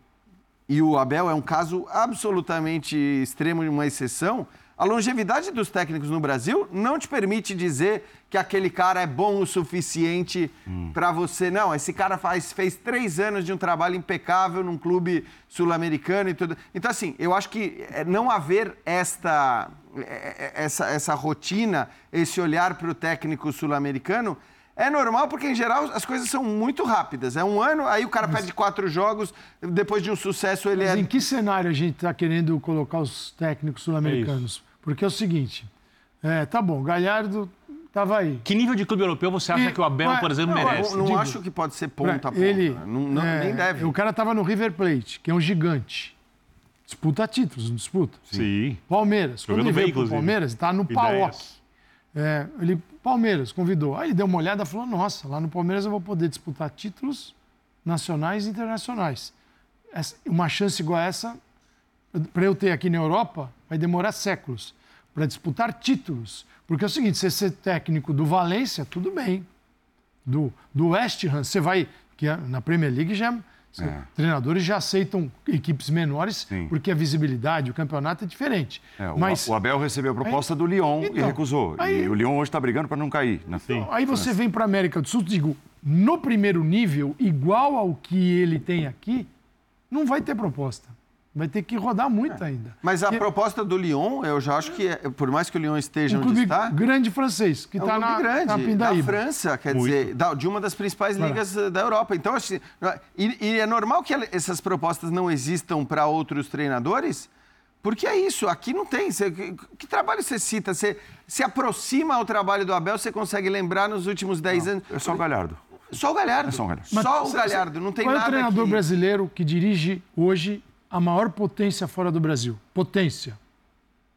e o Abel é um caso absolutamente extremo, uma exceção, a longevidade dos técnicos no Brasil não te permite dizer que aquele cara é bom o suficiente hum. para você. Não, esse cara faz, fez três anos de um trabalho impecável num clube sul-americano e tudo. Então, assim, eu acho que é, não haver esta, é, é, essa, essa rotina, esse olhar para o técnico sul-americano é normal porque, em geral, as coisas são muito rápidas. É um ano, aí o cara Mas... perde quatro jogos, depois de um sucesso ele Mas é... em que cenário a gente está querendo colocar os técnicos sul-americanos? É porque é o seguinte, é, tá bom, Galhardo estava aí. Que nível de clube europeu você acha e, que o Abel, por exemplo, não, merece? Eu não, não acho que pode ser ponta a ponta. Ele, não, não é, nem deve. O cara estava no River Plate, que é um gigante. Disputa títulos, não disputa? Sim. Palmeiras. Quando ele veio pro Palmeiras, está no PAOK. É, ele, Palmeiras convidou. Aí ele deu uma olhada e falou: Nossa, lá no Palmeiras eu vou poder disputar títulos nacionais e internacionais. Essa, uma chance igual a essa, para eu ter aqui na Europa, vai demorar séculos para disputar títulos. Porque é o seguinte: você ser técnico do Valência, tudo bem. Do, do West Ham, você vai. Que é, na Premier League já é. Treinadores já aceitam equipes menores Sim. porque a visibilidade, o campeonato é diferente. É, Mas... O Abel recebeu a proposta aí, do Lyon então, e recusou. Aí, e o Lyon hoje está brigando para não cair. Né? Então, aí você vem para a América do Sul, digo, no primeiro nível, igual ao que ele tem aqui, não vai ter proposta. Vai ter que rodar muito é. ainda. Mas a proposta do Lyon, eu já acho que, é, por mais que o Lyon esteja um onde está... grande francês, que está é um na, grande, na Pindaíba. Da França, quer muito. dizer, da, de uma das principais ligas da Europa. Então, assim, e, e é normal que essas propostas não existam para outros treinadores, porque é isso, aqui não tem. Você, que, que, trabalho você cita? Você se aproxima ao trabalho do Abel, você consegue lembrar nos últimos 10 anos... É só o Galhardo. Só o Galhardo. É só o Galhardo. Mas, só o Galhardo, não tem qual nada Qual é o treinador brasileiro que dirige hoje a maior potência fora do Brasil. Potência.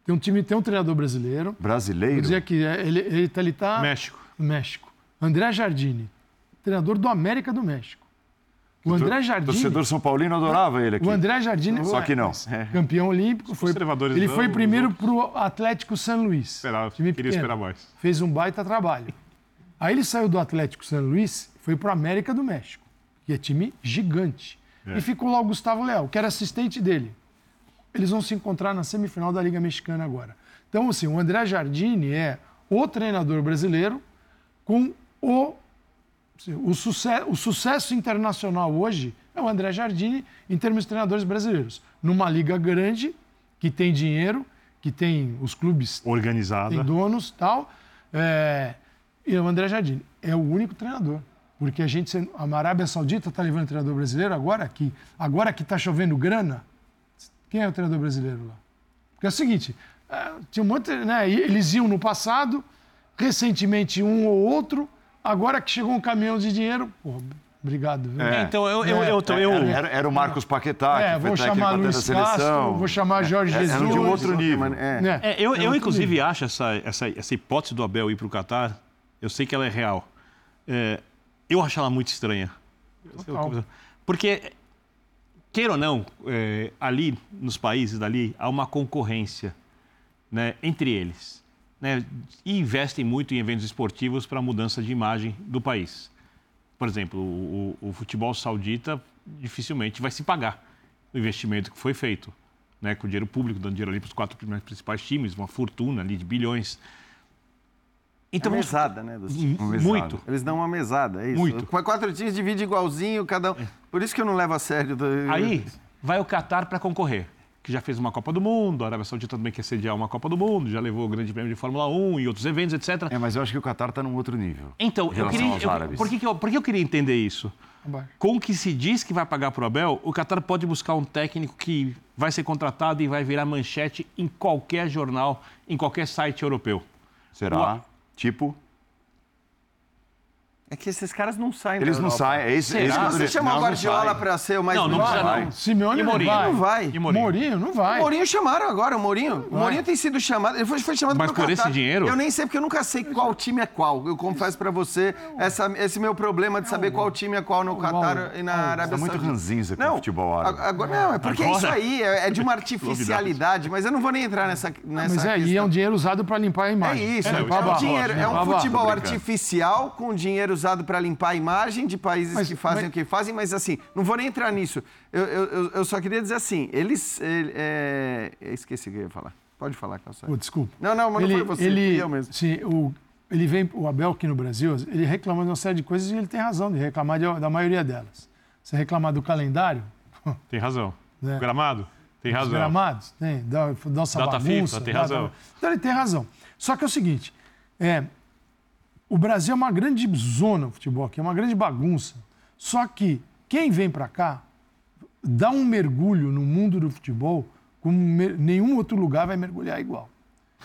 Tem um time, tem um treinador brasileiro. Brasileiro? Vou dizer que é, ele, ele, ele tá México. México. André Jardine, treinador do América do México. O André Jardine. O torcedor São Paulino adorava ele aqui. O André Jardine. Só que não. É. Campeão olímpico. Foi, ele foi primeiro para o Atlético San Luís. Esperava, time queria pequeno. esperar mais. Fez um baita trabalho. Aí ele saiu do Atlético San Luís, foi para o América do México, que é time gigante. É. E ficou lá o Gustavo Leal, que era assistente dele. Eles vão se encontrar na semifinal da Liga Mexicana agora. Então, assim, o André Jardine é o treinador brasileiro com o, assim, o, sucesso, o sucesso internacional hoje é o André Jardine em termos de treinadores brasileiros. Numa liga grande, que tem dinheiro, que tem os clubes... Organizada. Tem donos tal. É, e o André Jardine é o único treinador. Porque a gente, a Arábia Saudita está levando treinador brasileiro agora que agora que está chovendo grana. Quem é o treinador brasileiro lá? Porque é o seguinte, é, tinha um monte, né? Eles iam no passado, recentemente um ou outro, agora que chegou um caminhão de dinheiro, pô, obrigado. Viu? É. Então eu, eu, eu, eu, eu era, era, o Marcos Paquetá, é, vou chamar Luiz Castro, vou chamar Jorge é, Jesus. Era de um outro nível. É. É, eu, eu inclusive acho essa, essa, essa hipótese do Abel ir para o Catar, eu sei que ela é real. É, eu acho ela muito estranha. Total. Porque, queira ou não, é, ali nos países dali há uma concorrência né, entre eles. Né, e investem muito em eventos esportivos para a mudança de imagem do país. Por exemplo, o, o, o, futebol saudita dificilmente vai se pagar o investimento que foi feito, né, com o dinheiro público, dando dinheiro ali para os quatro principais times, uma fortuna ali de bilhões. Então, é mesada, né? Dos times. Muito. Eles dão uma mesada, é isso. Muito. Quatro times divide igualzinho, cada um. É. Por isso que eu não levo a sério. Do... Aí vai o Qatar para concorrer. que já fez uma Copa do Mundo, a Arábia Saudita também quer sediar uma Copa do Mundo, já levou o Grande Prêmio de Fórmula 1 e outros eventos, etc. É, mas eu acho que o Qatar está num outro nível. Então, eu queria. Eu, por, que, que, eu, por que eu queria entender isso? Com o que se diz que vai pagar para o Abel, o Qatar pode buscar um técnico que vai ser contratado e vai virar manchete em qualquer jornal, em qualquer site europeu. Será? O... Tipo? É que esses caras não saem Eles não saem, é isso, é isso que eu Você chama o Guardiola para ser o mais... Não, não precisa não. Simeone não vai. Não vai. E Mourinho? Mourinho não vai. O Mourinho chamaram agora, o Mourinho. O Mourinho tem sido chamado, ele foi, foi chamado Mas por esse dinheiro? Eu nem sei, porque eu nunca sei qual time é qual. Eu confesso para você, essa, esse meu problema de saber qual time é qual no Qatar e na Arábia Saudita. É muito ranzinza com o futebol árabe. Agora, não, é porque agora? isso aí é, é de uma artificialidade, mas eu não vou nem entrar nessa, nessa Mas é, e é um dinheiro usado para limpar a imagem. É isso, é, é um, dinheiro, é um futebol artificial com dinheiro usado para limpar a imagem de países mas, que fazem mas... o que fazem, mas assim, não vou nem entrar nisso. Eu, eu, eu só queria dizer assim, eles... É, esqueci o que eu ia falar. Pode falar, Calçado. Oh, desculpa. Não, não, mas ele, não foi você, ele, eu mesmo. Sim, o, ele vem, o Abel aqui no Brasil, ele reclama de uma série de coisas e ele tem razão de reclamar de, da maioria delas. Você reclamar do calendário... Tem razão. Né? Gramado? Tem razão. Os gramados? Tem. Da, nossa Data bagunça. FIFA, tem razão. Então ele tem razão. Só que é o seguinte, é, o Brasil é uma grande zona, o futebol aqui, é uma grande bagunça. Só que quem vem para cá dá um mergulho no mundo do futebol como nenhum outro lugar vai mergulhar igual.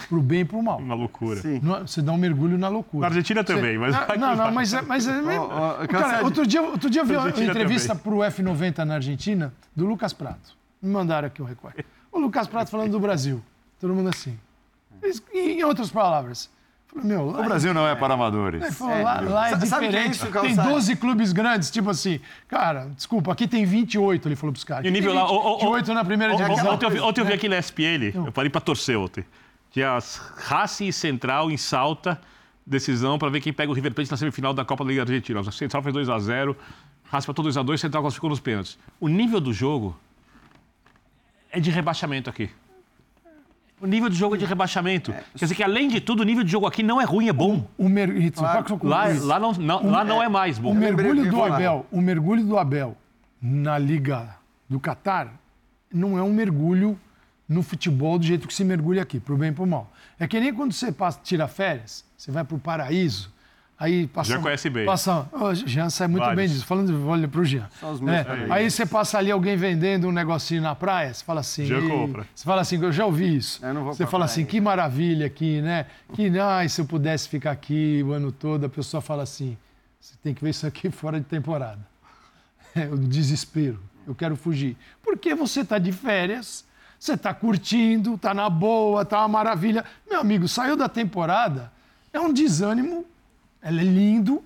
Pro bem e pro mal. Uma loucura. Sim. Você dá um mergulho na loucura. Na Argentina também, mas. Não, não, mas, é, mas é, oh, oh, cara, outro dia, outro dia eu vi uma entrevista para o F90 na Argentina do Lucas Prato. Me mandaram aqui um recorde. O Lucas Prato falando do Brasil. Todo mundo assim. Em outras palavras, meu, o Brasil não é para amadores. É, lá, lá, é diferente. É isso, tem 12 clubes grandes, tipo assim. Cara, desculpa, aqui tem 28, ele falou para os caras. E o nível lá. 28 na primeira divisão. Ontem, ontem eu vi aqui na SPL, eu parei para torcer ontem. Tinha Racing e Central em Salta, decisão para ver quem pega o River Plate na semifinal da Copa da Liga Argentina. O Central fez 2x0, Racing para 2x2, Central classificou nos pênaltis. O nível do jogo é de rebaixamento aqui. O nível de jogo é de rebaixamento. É. Quer dizer que, além de tudo, o nível de jogo aqui não é ruim, é bom. O, o mer... claro. lá, lá, não, não lá não é mais bom. O mergulho do Abel, o mergulho do Abel na Liga do Catar não é um mergulho no futebol do jeito que se mergulha aqui, pro bem e pro mal. É que nem quando você passa, tira férias, você vai pro paraíso, Aí passa, já conhece bem. Passa, oh, Jean sabe muito Vários. bem disso. Falando, olha para o Jean. É, aí você passa ali alguém vendendo um negocinho na praia, você fala assim. Já compra. Você fala assim, eu já ouvi isso. você fala assim, que maravilha aqui, né? Que, ai, se eu pudesse ficar aqui o ano todo, a pessoa fala assim, você tem que ver isso aqui fora de temporada. É o desespero. Eu quero fugir. Porque você está de férias, você está curtindo, está na boa, está uma maravilha. Meu amigo, saiu da temporada, é um desânimo ela é lindo,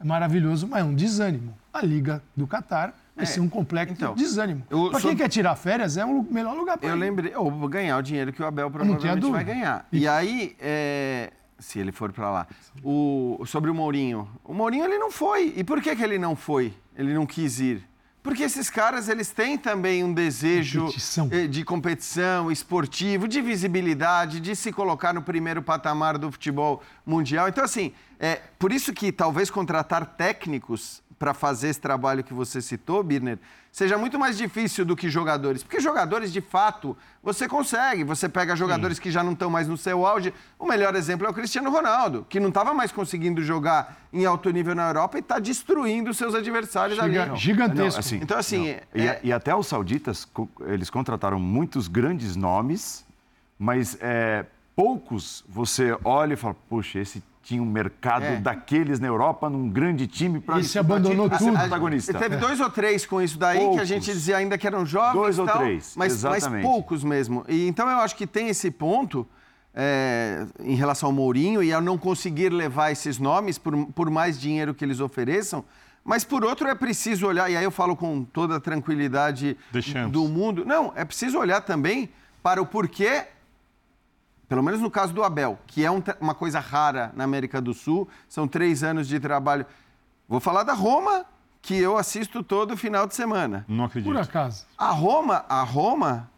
é maravilhoso, mas é um desânimo. A Liga do Catar vai é, ser um complexo então, desânimo. Para quem quer tirar férias, é o um melhor lugar para Eu ir. lembrei, ou vou ganhar o dinheiro que o Abel provavelmente vai ganhar. E, e aí, é, se ele for para lá, o, sobre o Mourinho. O Mourinho ele não foi. E por que, que ele não foi? Ele não quis ir? Porque esses caras, eles têm também um desejo competição. Eh, de competição, esportivo, de visibilidade, de se colocar no primeiro patamar do futebol mundial. Então, assim, é por isso que talvez contratar técnicos para fazer esse trabalho que você citou, Birner, seja muito mais difícil do que jogadores. Porque jogadores, de fato, você consegue. Você pega jogadores Sim. que já não estão mais no seu auge. O melhor exemplo é o Cristiano Ronaldo, que não estava mais conseguindo jogar em alto nível na Europa e está destruindo seus adversários Giga, ali. Gigantesco. Não, assim, então, assim. É... E, e, até os sauditas, eles contrataram muitos grandes nomes, mas é, poucos você olha e fala, puxa, esse tinha um mercado é. daqueles na Europa, num grande time para se abandonou tudo. protagonista. Teve é. dois ou três com isso daí poucos. que a gente dizia ainda que eram jovens. Dois ou tal, três, mas, exatamente. mas poucos mesmo. E, então eu acho que tem esse ponto é, em relação ao Mourinho e ao não conseguir levar esses nomes por, por mais dinheiro que eles ofereçam. Mas por outro é preciso olhar, e aí eu falo com toda a tranquilidade do mundo. Não, é preciso olhar também para o porquê pelo menos no caso do Abel, que é um, uma coisa rara na América do Sul, são três anos de trabalho. Vou falar da Roma, que eu assisto todo final de semana. Não acredito. Por acaso. A Roma, a Roma,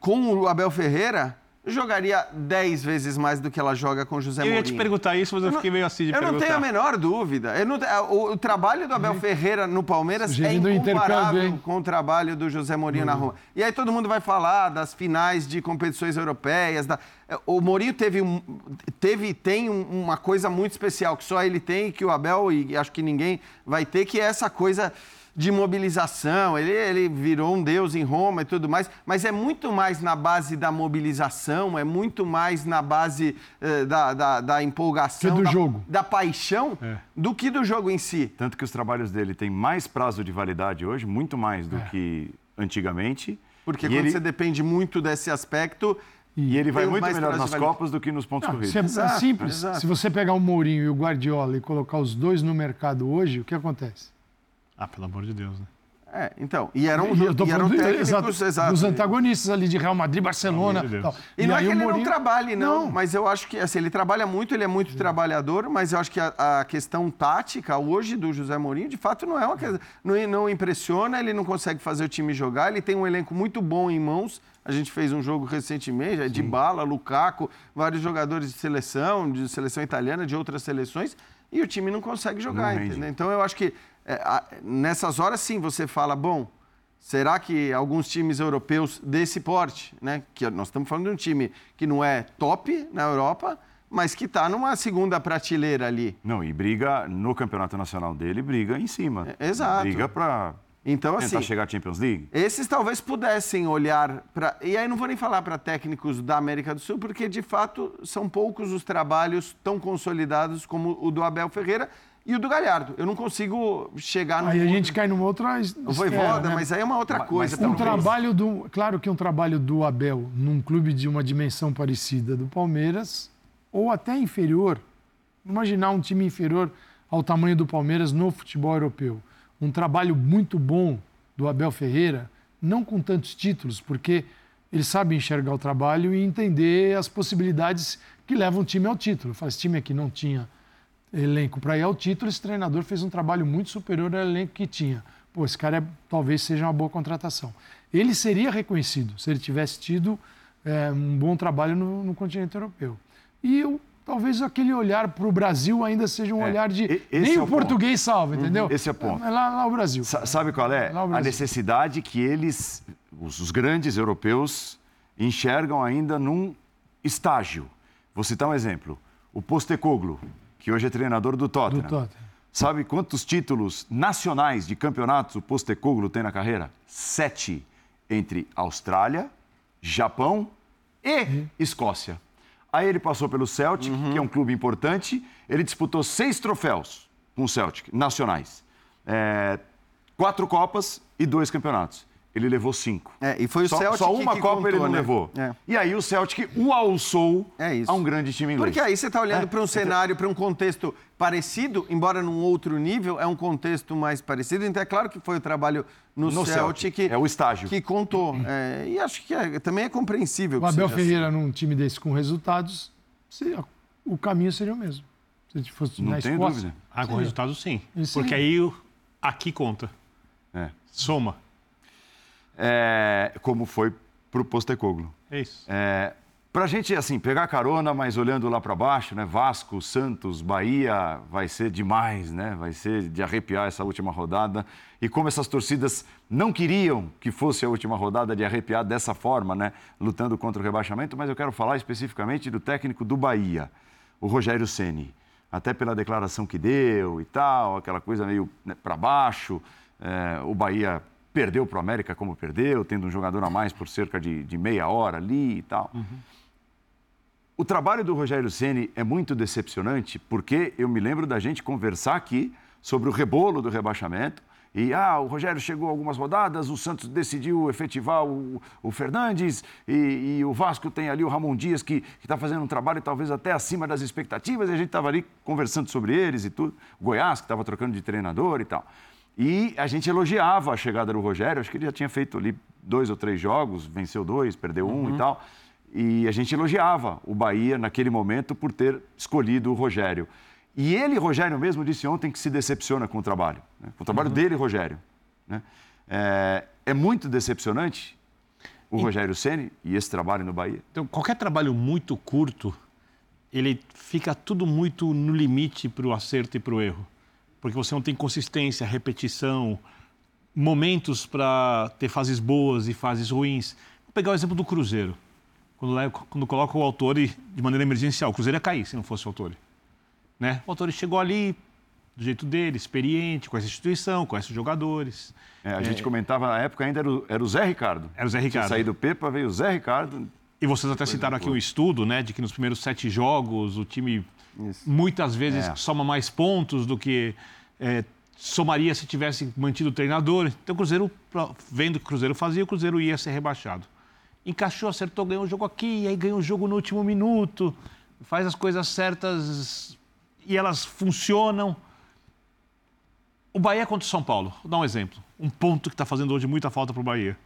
com o Abel Ferreira, jogaria 10 vezes mais do que ela joga com o José Mourinho. Eu ia te perguntar isso, mas eu, eu fiquei meio assim de eu perguntar. Eu não tenho a menor dúvida. Não, o, o, trabalho do Abel uhum. Ferreira no Palmeiras é incomparável com o trabalho do José Mourinho uhum. na Roma. E aí todo mundo vai falar das finais de competições europeias. Da... O Mourinho teve, um, teve tem uma coisa muito especial que só ele tem, que o Abel e acho que ninguém vai ter, que é essa coisa de mobilização, ele, ele virou um deus em Roma e tudo mais, mas é muito mais na base da mobilização, é muito mais na base eh, da, da, da, empolgação, que do da, jogo. da paixão, é. do que do jogo em si. Tanto que os trabalhos dele têm mais prazo de validade hoje, muito mais do é. que antigamente. Porque e quando ele... você depende muito desse aspecto, e ele vai muito melhor nas Copas do que nos pontos Não, corridos. É, é simples. Exato. Se você pegar o Mourinho e o Guardiola e colocar os dois no mercado hoje, o que acontece? Ah, pelo amor de Deus, né? É, então, e eram, e, e eram técnicos exato, exato, os antagonistas ali de Real Madrid, Barcelona. De tal. E, e não é que ele Mourinho... não trabalhe, não, não, mas eu acho que assim, ele trabalha muito, ele é muito trabalhador, mas eu acho que a, a, questão tática hoje do José Mourinho, de fato, não é uma questão. Não, não impressiona, ele não consegue fazer o time jogar, ele tem um elenco muito bom em mãos. A gente fez um jogo recentemente, é de Bala, Lukaku, vários jogadores de seleção, de seleção italiana, de outras seleções, e o time não consegue jogar, não entendeu? Então eu acho que nessas horas sim você fala, bom, será que alguns times europeus desse porte, né? Que nós estamos falando de um time que não é top na Europa, mas que está numa segunda prateleira ali. Não, e briga no campeonato nacional dele, briga em cima. É, exato. Briga para então, tentar assim, chegar à Champions League. Esses talvez pudessem olhar para. E aí não vou nem falar para técnicos da América do Sul, porque de fato são poucos os trabalhos tão consolidados como o do Abel Ferreira e o do Galhardo. Eu não consigo chegar no. Aí a gente cai numa outra. O Voivoda, né? mas aí é uma outra coisa. Mas, um trabalho do. Claro que um trabalho do Abel num clube de uma dimensão parecida do Palmeiras, ou até inferior. Imaginar um time inferior ao tamanho do Palmeiras no futebol europeu. Um trabalho muito bom do Abel Ferreira, não com tantos títulos, porque ele sabe enxergar o trabalho e entender as possibilidades que levam o time ao título. Faz time aqui não tinha elenco para ir ao título, esse treinador fez um trabalho muito superior ao elenco que tinha. Pô, esse cara é, talvez seja uma boa contratação. Ele seria reconhecido se ele tivesse tido é, um bom trabalho no, no continente europeu. E eu, talvez aquele olhar para o Brasil ainda seja um é, olhar de. Nem é o, o português salva, uhum, entendeu? Esse é o ponto. É lá, lá o Brasil. sabe qual é? A necessidade que eles, os, os grandes europeus, enxergam ainda num estágio. Vou citar um exemplo. O Postecoglou, que hoje é treinador do Tottenham. Do Tottenham. Sabe quantos títulos nacionais de campeonatos o Postecoglou tem na carreira? Sete. Entre Austrália, Japão e uhum. Escócia. Aí ele passou pelo Celtic, uhum. que é um clube importante. Ele disputou seis troféus com o Celtic, nacionais. É, quatro Copas e dois campeonatos ele levou cinco. É, e foi o só, Celtic Só uma que Copa contou, ele não né? levou. É. E aí o Celtic o alçou é a um grande time inglês. Porque aí você está olhando é. para um cenário, para um contexto parecido, embora num outro nível, é um contexto mais parecido. Então é claro que foi o trabalho no, no Celtic, Celtic. É o estágio. Que contou. É, e acho que é, também é compreensível. O Abel Ferreira assim. num time desse com resultados, seria, o caminho seria o mesmo. Se fosse não na tem Escócia, dúvida. Ah, com resultados sim. Porque aí aqui conta. É. Soma é, como foi para o Postecoglou. É isso. É, para a gente, assim, pegar carona, mas olhando lá para baixo, né? Vasco, Santos, Bahia, vai ser demais, né? Vai ser de arrepiar essa última rodada. E como essas torcidas não queriam que fosse a última rodada de arrepiar dessa forma, né? Lutando contra o rebaixamento, mas eu quero falar especificamente do técnico do Bahia, o Rogério Ceni. Até pela declaração que deu e tal, aquela coisa meio né, para baixo. É, o Bahia perdeu para o América como perdeu, tendo um jogador a mais por cerca de, de meia hora ali e tal. Uhum. O trabalho do Rogério Ceni é muito decepcionante, porque eu me lembro da gente conversar aqui sobre o rebolo do rebaixamento. E, ah, o Rogério chegou algumas rodadas, o Santos decidiu efetivar o, o Fernandes, e, e, o Vasco tem ali o Ramon Dias, que está fazendo um trabalho talvez até acima das expectativas, e a gente estava ali conversando sobre eles e tudo. Goiás, que estava trocando de treinador e tal. E a gente elogiava a chegada do Rogério, acho que ele já tinha feito ali dois ou três jogos, venceu dois, perdeu um uhum. e tal. E a gente elogiava o Bahia naquele momento por ter escolhido o Rogério. E ele, Rogério mesmo, disse ontem que se decepciona com o trabalho, né? com o trabalho uhum. dele, Rogério. Né? É, é, muito decepcionante o o Rogério Ceni e esse trabalho no Bahia? Então, qualquer trabalho muito curto, ele fica tudo muito no limite para o acerto e para o erro. Porque você não tem consistência, repetição, momentos para ter fases boas e fases ruins. Vou pegar o exemplo do Cruzeiro. Quando, quando coloca o Autori de maneira emergencial, o Cruzeiro ia cair se não fosse o Autori. Né? O Autori chegou ali, do jeito dele, experiente, com essa instituição, conhece os jogadores. É, a gente comentava na época ainda era o, era o Zé Ricardo. Era o Zé Ricardo. Sair do Pepa veio o Zé Ricardo. E vocês até citaram aqui um estudo, né, de que nos primeiros sete jogos o time Isso. muitas vezes é. soma mais pontos do que é, somaria se tivesse mantido o treinador. Então o Cruzeiro, vendo o que o Cruzeiro fazia, o Cruzeiro ia ser rebaixado. Encaixou, acertou, ganhou o jogo aqui, aí ganhou o jogo no último minuto, faz as coisas certas e elas funcionam. O Bahia contra o São Paulo, vou dar um exemplo. Um ponto que está fazendo hoje muita falta para o Bahia.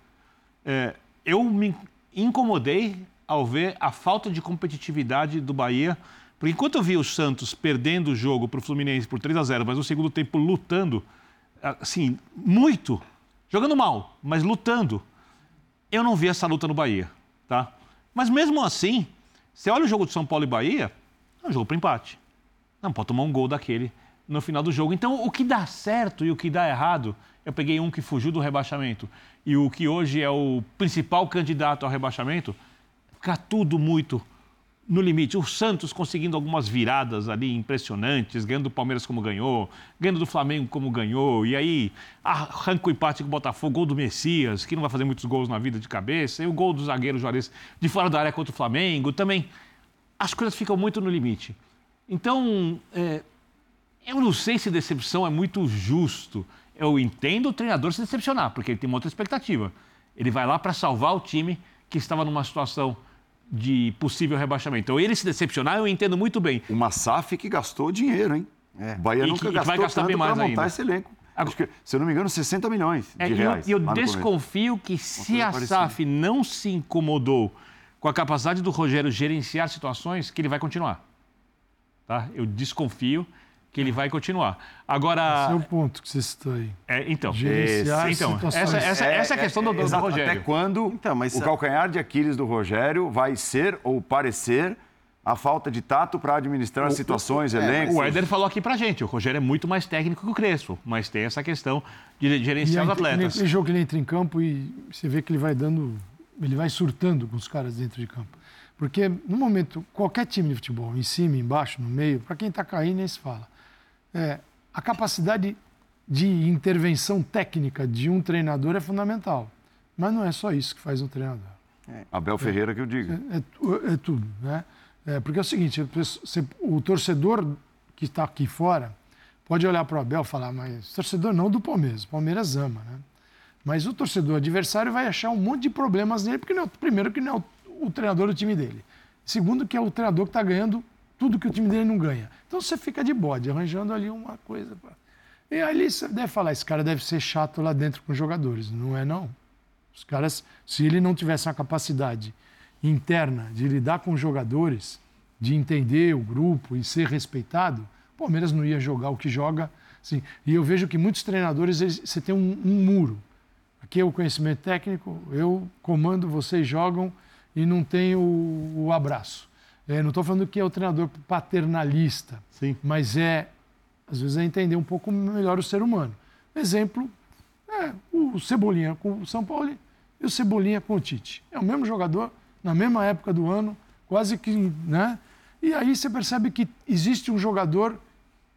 É, eu me incomodei ao ver a falta de competitividade do Bahia, porque enquanto eu vi o Santos perdendo o jogo para o Fluminense por 3 a 0 mas no segundo tempo lutando, assim, muito, jogando mal, mas lutando, eu não vi essa luta no Bahia, tá? Mas mesmo assim, você olha o jogo de São Paulo e Bahia, é um jogo para empate. Não pode tomar um gol daquele no final do jogo. Então, o que dá certo e o que dá errado, eu peguei um que fugiu do rebaixamento e o que hoje é o principal candidato ao rebaixamento, fica tudo muito no limite. O Santos conseguindo algumas viradas ali impressionantes, ganhando do Palmeiras como ganhou, ganhando do Flamengo como ganhou, e aí arranca o empate com o Botafogo, gol do Messias, que não vai fazer muitos gols na vida de cabeça, e o gol do zagueiro Juarez de fora da área contra o Flamengo também. As coisas ficam muito no limite. Então, é, eu não sei se decepção é muito justo. Eu entendo o treinador se decepcionar, porque ele tem uma outra expectativa. Ele vai lá para salvar o time que estava numa situação de possível rebaixamento. Então, ele se decepcionar, eu entendo muito bem. Uma SAF que gastou dinheiro, hein? É. O Bahia e nunca que, gastou vai gastar bem mais montar ainda. esse elenco. Acho que, se eu não me engano, 60 milhões de é, reais. E eu, eu desconfio que se a SAF não se incomodou com a capacidade do Rogério gerenciar situações, que ele vai continuar. Tá? Eu desconfio que ele vai continuar. Agora. Esse é o ponto que você citou aí. É, então, Gerenciar então essa, essa, é, essa é a questão do, do, do Rogério. Até quando então, mas... o calcanhar de Aquiles do Rogério vai ser ou parecer a falta de tato para administrar o, situações, o, elencos. O Éder falou aqui para gente, o Rogério é muito mais técnico que o Crespo, mas tem essa questão de gerenciar os atletas. Tem jogo que ele entra em campo e você vê que ele vai dando, ele vai surtando com os caras dentro de campo. Porque no momento, qualquer time de futebol, em cima, embaixo, no meio, para quem está caindo, nem se fala é, a capacidade de intervenção técnica de um treinador é fundamental. Mas não é só isso que faz um treinador. É. Abel Ferreira que eu digo. É, é, é tudo, né? É, porque é o seguinte, o torcedor que está aqui fora pode olhar para o Abel e falar, mas torcedor não do Palmeiras, o Palmeiras ama, né? Mas o torcedor adversário vai achar um monte de problemas nele, porque não, primeiro que não é o, o treinador do time dele. Segundo que é o treinador que está ganhando tudo que o time dele não ganha. Então você fica de bode, arranjando ali uma coisa. Pra... E ali você deve falar, esse cara deve ser chato lá dentro com os jogadores. Não é, não. Os caras, se ele não tivesse uma capacidade interna de lidar com os jogadores, de entender o grupo e ser respeitado, o Palmeiras não ia jogar o que joga. Assim. E eu vejo que muitos treinadores, eles, você tem um, um muro. Aqui é o conhecimento técnico, eu comando, vocês jogam e não tem o, o abraço. É, não estou falando que é o treinador paternalista, Sim. mas é, às vezes, é entender um pouco melhor o ser humano. Exemplo, é o Cebolinha com o São Paulo e o Cebolinha com o Tite. É o mesmo jogador, na mesma época do ano, quase que, né? E aí você percebe que existe um jogador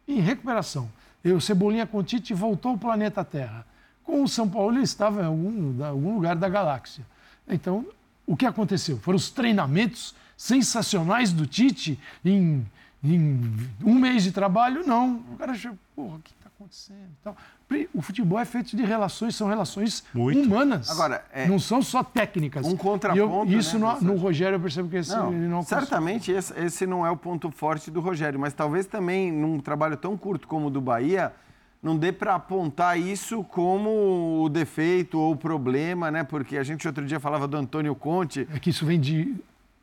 em recuperação. E o Cebolinha com o Tite voltou ao planeta Terra. Com o São Paulo ele estava em algum, algum lugar da galáxia. Então, o que aconteceu? Foram os treinamentos sensacionais do Tite em, em um mês de trabalho, não. O cara chega, porra, o que está acontecendo? Então, o futebol é feito de relações, são relações Muito. humanas. Agora, é... não são só técnicas. Um contraponto. E eu, isso né, no, no, Rogério eu percebo que esse não, ele não Certamente esse, esse não é o ponto forte do Rogério, mas talvez também num trabalho tão curto como o do Bahia não dê para apontar isso como o defeito ou o problema, né? Porque a gente outro dia falava do Antônio Conte. É que isso vem de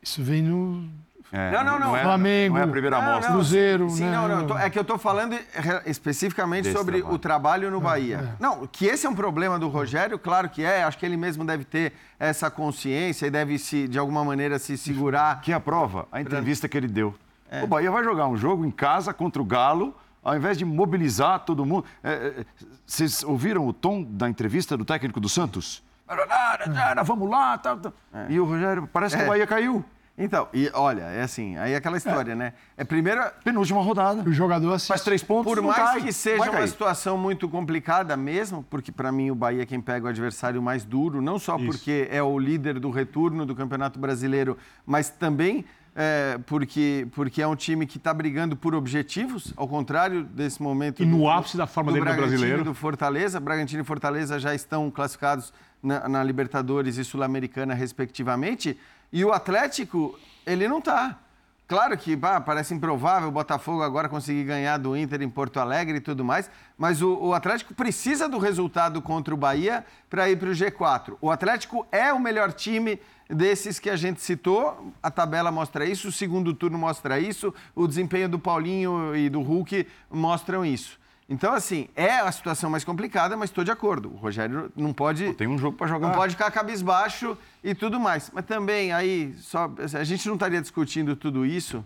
isso vem no É, Não, não, não. é, Flamengo. Não é a primeira Não, amostra. não, Cruzeiro, sim, né? não, não. tô- é que eu estou falando especificamente Desse sobre trabalho. o trabalho no Bahia. Não, que esse é um problema do Rogério, claro que é. Acho que ele mesmo deve ter essa consciência e deve, se, de alguma maneira, se segurar. Que é a prova, a entrevista que ele deu. É. O Bahia vai jogar um jogo em casa contra o Galo, ao invés de mobilizar todo mundo. É, é, Vocês ouviram o tom da entrevista do técnico do Santos? Vamos lá, tá, tá. E o Rogério, parece que É. o Bahia caiu. Então, e olha, é assim, aí é aquela história, né? É primeiro, Penúltima rodada. O jogador assiste. Faz três pontos, Por não mais cai. que seja uma cair. situação muito complicada mesmo, porque para mim o Bahia é quem pega o adversário mais duro, não só Isso. porque é o líder do retorno do Campeonato Brasileiro, mas também é, porque, porque é um time que está brigando por objetivos, ao contrário desse momento. E no do- ápice da forma do dele no Bragantino brasileiro. e do Fortaleza. Bragantino e Fortaleza já estão classificados na, na Libertadores e Sul-Americana, respectivamente. E o Atlético, ele não está. Claro que bah, parece improvável o Botafogo agora conseguir ganhar do Inter em Porto Alegre e tudo mais, mas o, o Atlético precisa do resultado contra o Bahia para ir para o G4. O Atlético é o melhor time desses que a gente citou, a tabela mostra isso, o segundo turno mostra isso, o desempenho do Paulinho e do Hulk mostram isso. Então, assim, é a situação mais complicada, mas estou de acordo. O Rogério não pode. Tem um jogo para jogar. Não pode ficar cabisbaixo e tudo mais. Mas também, aí, só, a gente não estaria discutindo tudo isso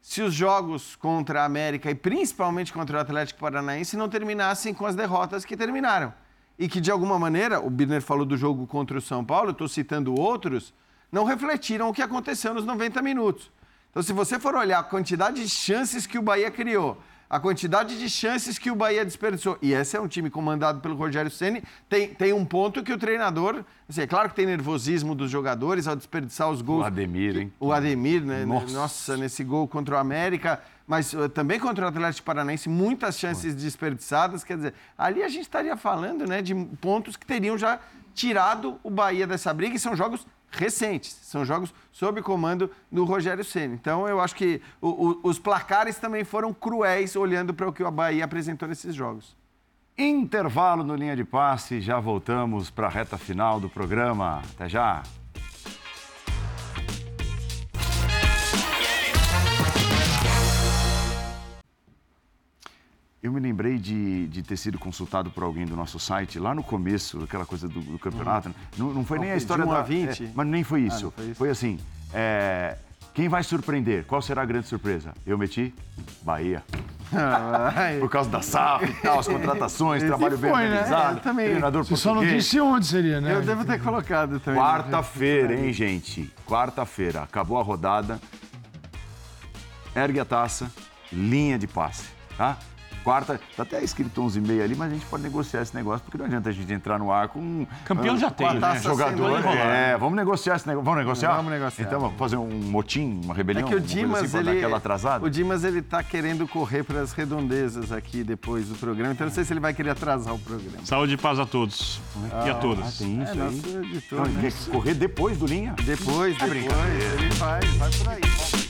se os jogos contra a América e principalmente contra o Atlético Paranaense não terminassem com as derrotas que terminaram. E que, de alguma maneira, o Birner falou do jogo contra o São Paulo, estou citando outros, não refletiram o que aconteceu nos 90 minutos. Então, se você for olhar a quantidade de chances que o Bahia criou, a quantidade de chances que o Bahia desperdiçou, e esse é um time comandado pelo Rogério Ceni, tem, tem um ponto que o treinador, assim, é claro que tem nervosismo dos jogadores ao desperdiçar os gols. O Ademir, hein? O Ademir, né? Nossa. Nossa, nesse gol contra o América, mas uh, também contra o Atlético Paranaense, muitas chances desperdiçadas. Quer dizer, ali a gente estaria falando né, de pontos que teriam já tirado o Bahia dessa briga e são jogos recentes, são jogos sob comando do Rogério Ceni. Então eu acho que o- o- os placares também foram cruéis olhando para o que o Bahia apresentou nesses jogos. Intervalo no Linha de Passe, já voltamos para a reta final do programa. Até já. Eu me lembrei de, de ter sido consultado por alguém do nosso site lá no começo, aquela coisa do, do campeonato. Não, não foi nem a De história um a da. 20? é, mas nem foi isso. não foi isso? Foi assim. é, quem vai surpreender? Qual será a grande surpresa? Eu meti Bahia. Por causa da SAF e tal, as contratações, trabalho bem foi, né? organizado, Eu também. treinador Você só não disse onde seria, né? Eu devo ter colocado também. Quarta-feira, hein, gente? Quarta-feira. Acabou a rodada. Ergue a taça, linha de passe, tá? Quarta, tá até escrito 11 e meia ali, mas a gente pode negociar esse negócio, porque não adianta a gente entrar no ar com um... Campeão já tem, né? Jogador, é, vamos negociar esse negócio. Vamos negociar? Vamos negociar. Então, vamos fazer um motim, uma É rebelião? que o Dimas, assim, ele, aquela atrasada? o Dimas, ele tá querendo correr para as redondezas aqui depois do programa, então não sei se ele vai querer atrasar o programa. Saúde e paz a todos e a Ah, todas. tem isso É, aí. nosso Então, editor, ele né? correr depois do linha? Depois, depois, brincadeira. ele faz, vai por aí.